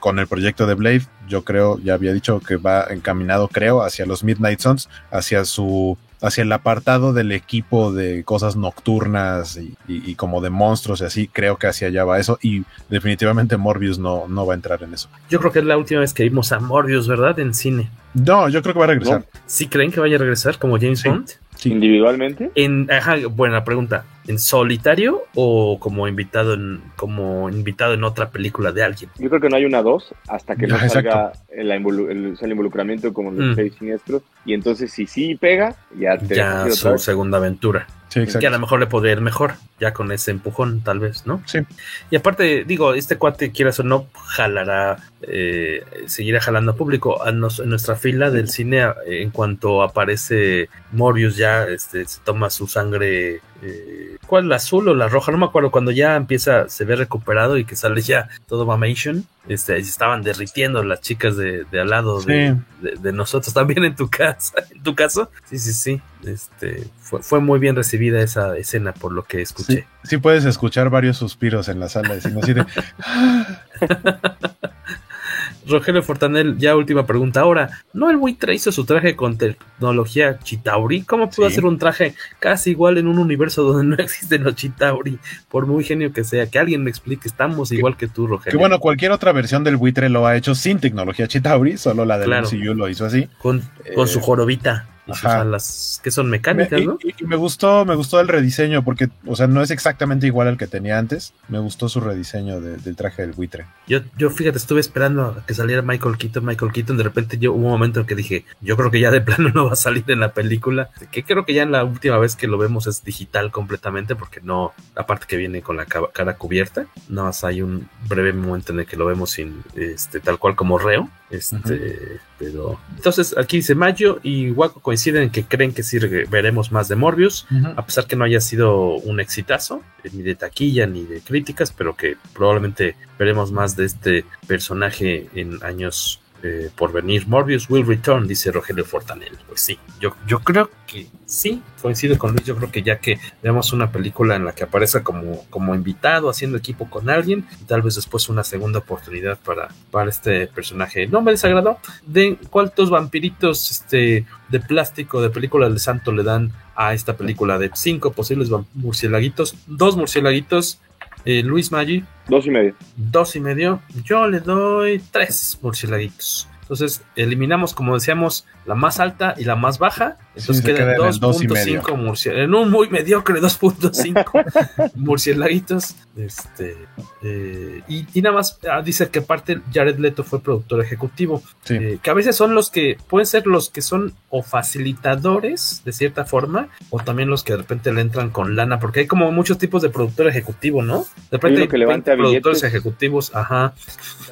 Speaker 10: con el proyecto de Blade, yo creo, ya había dicho que va encaminado, creo, hacia los Midnight Suns, hacia su hacia el apartado del equipo de cosas nocturnas y, como de monstruos y así, creo que hacia allá va eso y definitivamente Morbius no, no va a entrar en eso.
Speaker 9: Yo creo que es la última vez que vimos a Morbius, ¿verdad? En cine.
Speaker 10: No, yo creo que va a regresar.
Speaker 9: ¿Sí creen que vaya a regresar como James Bond?
Speaker 11: ¿Individualmente?
Speaker 9: En, ajá, buena pregunta. ¿En solitario o como invitado en como invitado en otra película de alguien?
Speaker 11: Yo creo que no hay una dos hasta que no, salga el, involucramiento como los mm. seis siniestros. Y entonces si sí pega, ya
Speaker 9: te Ya su segunda aventura. que a lo mejor le podría ir mejor, ya con ese empujón, tal vez, ¿no?
Speaker 10: Sí.
Speaker 9: Y aparte, digo, este cuate, quieras o no, jalará, eh, seguirá jalando público. en nuestra fila del cine, en cuanto aparece Morius, ya este, se toma su sangre eh, ¿cuál? ¿La azul o la roja? No me acuerdo, cuando ya empieza, se ve recuperado y que sale ya todo Mamation, este, estaban derritiendo las chicas de, al lado de, nosotros, también en tu casa, en tu caso, sí, sí, sí, este, fue, fue muy bien recibida esa escena por lo que escuché.
Speaker 10: Sí, puedes escuchar varios suspiros en la sala, así de...
Speaker 9: Rogelio Fortanel, ya última pregunta. Ahora, ¿no el buitre hizo su traje con tecnología Chitauri? ¿Cómo pudo hacer un traje casi igual en un universo donde no existen los Chitauri? Por muy genio que sea, que alguien me explique, estamos igual que tú, Rogelio.
Speaker 10: Que bueno, cualquier otra versión del buitre lo ha hecho sin tecnología Chitauri, solo la del claro. MCU lo hizo así.
Speaker 9: Con, con su eh, jorobita las que son mecánicas, ¿no?
Speaker 10: Y, me gustó, me gustó el rediseño porque, o sea, no es exactamente igual al que tenía antes. Me gustó su rediseño del traje del buitre.
Speaker 9: Yo, yo fíjate, estuve esperando a que saliera Michael Keaton, Michael Keaton. De repente yo hubo un momento en que dije, yo creo que ya de plano no va a salir en la película. Que creo que ya en la última vez que lo vemos es digital completamente porque no, aparte que viene con la cara cubierta, nada más hay un breve momento en el que lo vemos sin, este, tal cual como reo. Este, pero entonces aquí dice Mayo y Waco coinciden en que creen que sí veremos más de Morbius, a pesar que no haya sido un exitazo, eh, ni de taquilla ni de críticas, pero que probablemente veremos más de este personaje en años eh, por venir. Morbius will return, dice Rogelio Fortanel. Pues sí, yo, yo creo que sí, coincido con Luis. Yo creo que ya que veamos una película en la que aparezca como, como invitado, haciendo equipo con alguien, y tal vez después una segunda oportunidad para, para este personaje. No me desagradó. ¿De cuántos vampiritos este, de plástico de película del santo le dan a esta película? De cinco posibles murciélaguitos, dos murciélaguitos eh, Luis Maggi.
Speaker 11: Dos y medio.
Speaker 9: Dos y medio. Yo le doy tres murciélaguitos. Entonces, eliminamos, como decíamos, la más alta y la más baja. Entonces quedan 2.5 murciélagos. En un muy mediocre 2.5 murciélaguitos. Este, eh, y, nada más ah, dice que aparte Jared Leto fue productor ejecutivo. Eh, que a veces son los que pueden ser los que son o facilitadores de cierta forma, o también los que de repente le entran con lana, porque hay como muchos tipos de productor ejecutivo, ¿no? De repente hay, productores ejecutivos, ajá.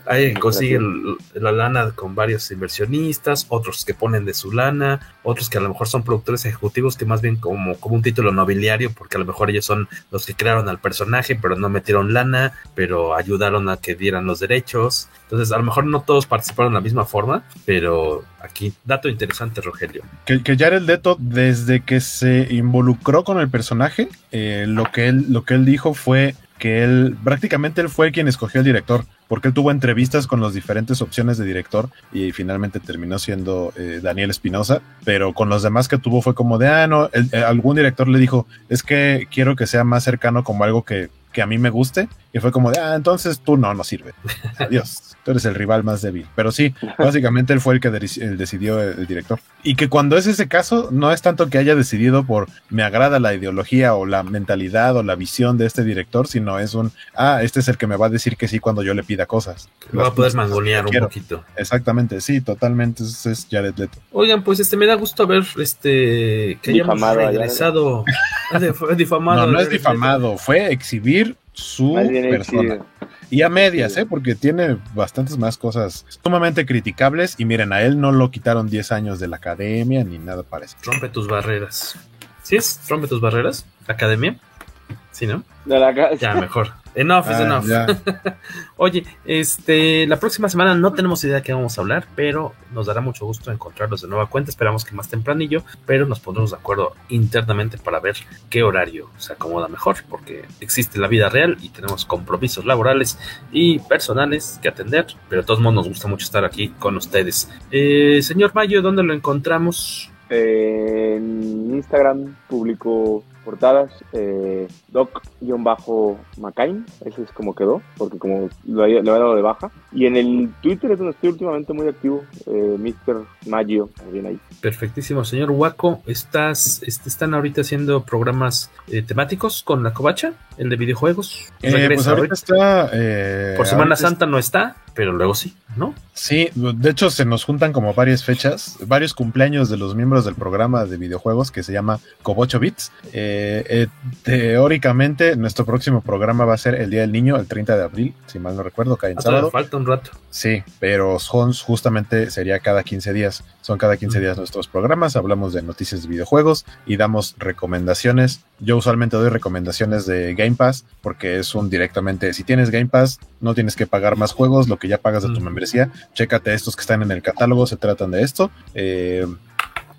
Speaker 9: Ahí consiguen la lana con varios inversionistas, otros que ponen de su lana, otros que a lo mejor son productores ejecutivos que más bien como, como un título nobiliario, porque a lo mejor ellos son los que crearon al personaje, pero no metieron lana, pero ayudaron a que dieran los derechos. Entonces, a lo mejor no todos participaron de la misma forma, pero aquí, dato interesante, Rogelio.
Speaker 10: Que, que Jared Leto, desde que se involucró con el personaje, eh, lo, que él, lo que él dijo fue que él, prácticamente él fue quien escogió el director porque él tuvo entrevistas con las diferentes opciones de director y finalmente terminó siendo eh, Daniel Espinosa, pero con los demás que tuvo fue como de, ah, no, eh, algún director le dijo, es que quiero que sea más cercano como algo que, que a mí me guste, y fue como de, ah, entonces tú no, no sirve. Adiós. Tú eres el rival más débil. Pero sí, básicamente él fue el que decidió el, director. Y que cuando es ese caso, no es tanto que haya decidido por me agrada la ideología o la mentalidad o la visión de este director, sino es un, ah, este es el que me va a decir que sí cuando yo le pida cosas.
Speaker 9: va a poder mangonear un poquito.
Speaker 10: Exactamente, sí, totalmente. es Jared Leto.
Speaker 9: Oigan, pues este me da gusto ver este que hayamos regresado.
Speaker 10: difamado. No, no es difamado, fue exhibir su persona. Y a medias, ¿eh? Porque tiene bastantes más cosas sumamente criticables. Y miren, a él no lo quitaron 10 años de la academia ni nada parecido.
Speaker 9: Rompe tus barreras. ¿Sí es? ¿Rompe tus barreras? ¿Academia? ¿Sí, no?
Speaker 11: De la
Speaker 9: ya, mejor. Enough is enough. Oye, este, la próxima semana no tenemos idea de qué vamos a hablar, pero nos dará mucho gusto encontrarlos de nueva cuenta. Esperamos que más tempranillo, pero nos pondremos de acuerdo internamente para ver qué horario se acomoda mejor, porque existe la vida real y tenemos compromisos laborales y personales que atender, pero de todos modos nos gusta mucho estar aquí con ustedes. Eh, señor Mayo, ¿dónde lo encontramos?
Speaker 11: en Instagram publico portadas, eh, doc-macain, ese es como quedó, porque como lo, he dado de baja. Y en el Twitter es donde estoy últimamente muy activo, eh, Mr. Maggio, también ahí.
Speaker 9: Perfectísimo, señor Waco, ¿estás, ¿están ahorita haciendo programas eh, temáticos con la covacha? ¿El de videojuegos?
Speaker 10: Eh, pues ahorita está...
Speaker 9: Por Semana Santa no está, pero luego sí, ¿no?
Speaker 10: Sí, de hecho se nos juntan como varias fechas, varios cumpleaños de los miembros del programa de videojuegos que se llama Cobocho Bits. Eh, eh, teóricamente, nuestro próximo programa va a ser el Día del Niño, el 30 de abril, si mal no recuerdo, cae en
Speaker 9: Hasta
Speaker 10: sábado.
Speaker 9: Falta un rato.
Speaker 10: Sí, pero son justamente sería cada 15 días. Son cada 15 días nuestros programas. Hablamos de noticias de videojuegos y damos recomendaciones. Yo usualmente doy recomendaciones de Game Pass porque es un directamente. Si tienes Game Pass, no tienes que pagar más juegos, lo que ya pagas de tu membresía. Chécate estos que están en el catálogo, se tratan de esto. Eh,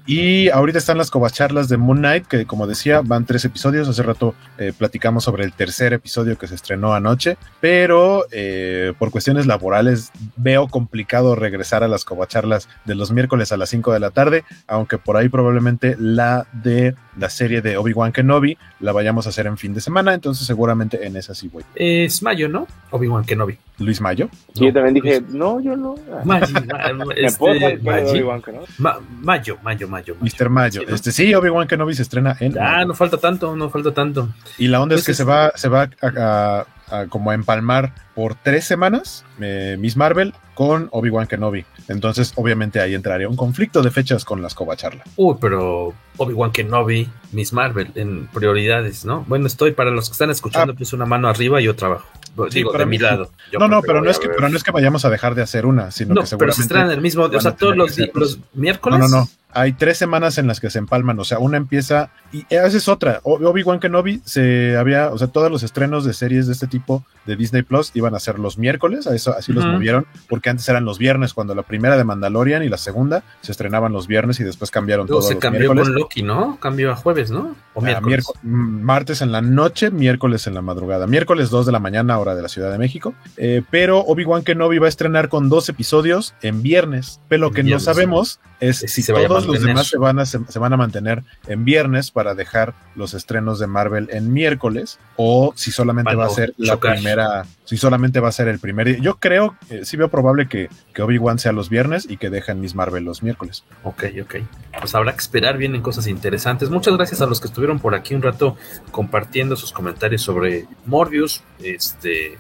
Speaker 10: y ahorita están las covacharlas de Moon Knight, que como decía, van tres episodios. Hace rato eh, platicamos sobre el tercer episodio que se estrenó anoche, pero eh, por cuestiones laborales veo complicado regresar a las covacharlas de los miércoles a las 5 de la tarde, aunque por ahí probablemente la de la serie de Obi-Wan Kenobi la vayamos a hacer en fin de semana, entonces seguramente en esa sí voy.
Speaker 9: Es Mayo, ¿no? Obi-Wan Kenobi.
Speaker 10: Luis Mayo.
Speaker 11: Sí, yo también dije, no, yo no.
Speaker 9: este, Mayo, Mayo, Mayo,
Speaker 10: Mr. Mayo. Este sí, Obi-Wan Kenobi se estrena en.
Speaker 9: Ah, no falta tanto, no falta tanto.
Speaker 10: Y la onda es que se va, se va a, a, como a empalmar por tres semanas eh, Miss Marvel con Obi-Wan Kenobi. Entonces, obviamente ahí entraría un conflicto de fechas con las Covacharla.
Speaker 9: Uy, pero Obi-Wan Kenobi, Miss Marvel en prioridades, ¿no? Bueno, estoy para los que están escuchando, pues una mano arriba y otra abajo. Digo, de mi lado.
Speaker 10: no, no, pero no, es que, pero no es que vayamos a dejar de hacer una, sino que seguramente.
Speaker 9: Pero se estrenan el mismo, o sea, todos los, los miércoles.
Speaker 10: No, no, no hay tres semanas en las que se empalman, o sea, una empieza y esa es otra. Obi-Wan Kenobi se había, o sea, todos los estrenos de series de este tipo de Disney Plus iban a ser los miércoles, a eso así los movieron, porque antes eran los viernes cuando la primera de Mandalorian y la segunda se estrenaban los viernes y después cambiaron todo.
Speaker 9: Se cambió con Loki, ¿no? Cambió a jueves, ¿no?
Speaker 10: O miércoles. martes en la noche, miércoles en la madrugada, miércoles 2 de la mañana hora de la Ciudad de México, eh, pero Obi-Wan Kenobi va a estrenar con dos episodios en viernes, pero lo que no sabemos es si todos los demás se van, a, se, van a mantener en viernes para dejar los estrenos de Marvel en miércoles o si solamente va a ser la primera, si solamente va a ser el primer día. Yo creo, eh, sí veo probable que, que Obi-Wan sea los viernes y que dejen Miss Marvel los miércoles.
Speaker 9: Ok, ok. Pues habrá que esperar, vienen cosas interesantes. Muchas gracias a los que estuvieron por aquí un rato compartiendo sus comentarios sobre Morbius. Este,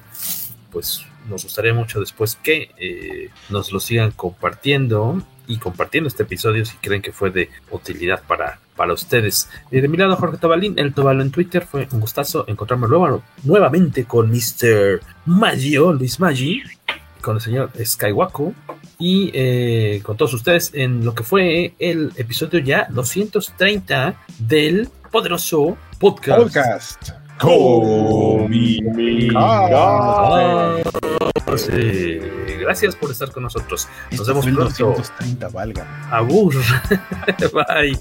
Speaker 9: pues nos gustaría mucho después que eh, nos lo sigan compartiendo y compartiendo este episodio si creen que fue de utilidad para, para ustedes. de mi lado, Jorge Tobalín, el Tobalo en Twitter, fue un gustazo encontrarme nuevamente con Mr. Maggio, Luis Maggi, con el señor Skywaku y eh, con todos ustedes en lo que fue el episodio ya 230 del poderoso podcast.
Speaker 10: Podcast.
Speaker 9: Gracias por estar con nosotros. Nos
Speaker 10: vemos
Speaker 9: pronto.
Speaker 10: 230, valga.
Speaker 9: Bye.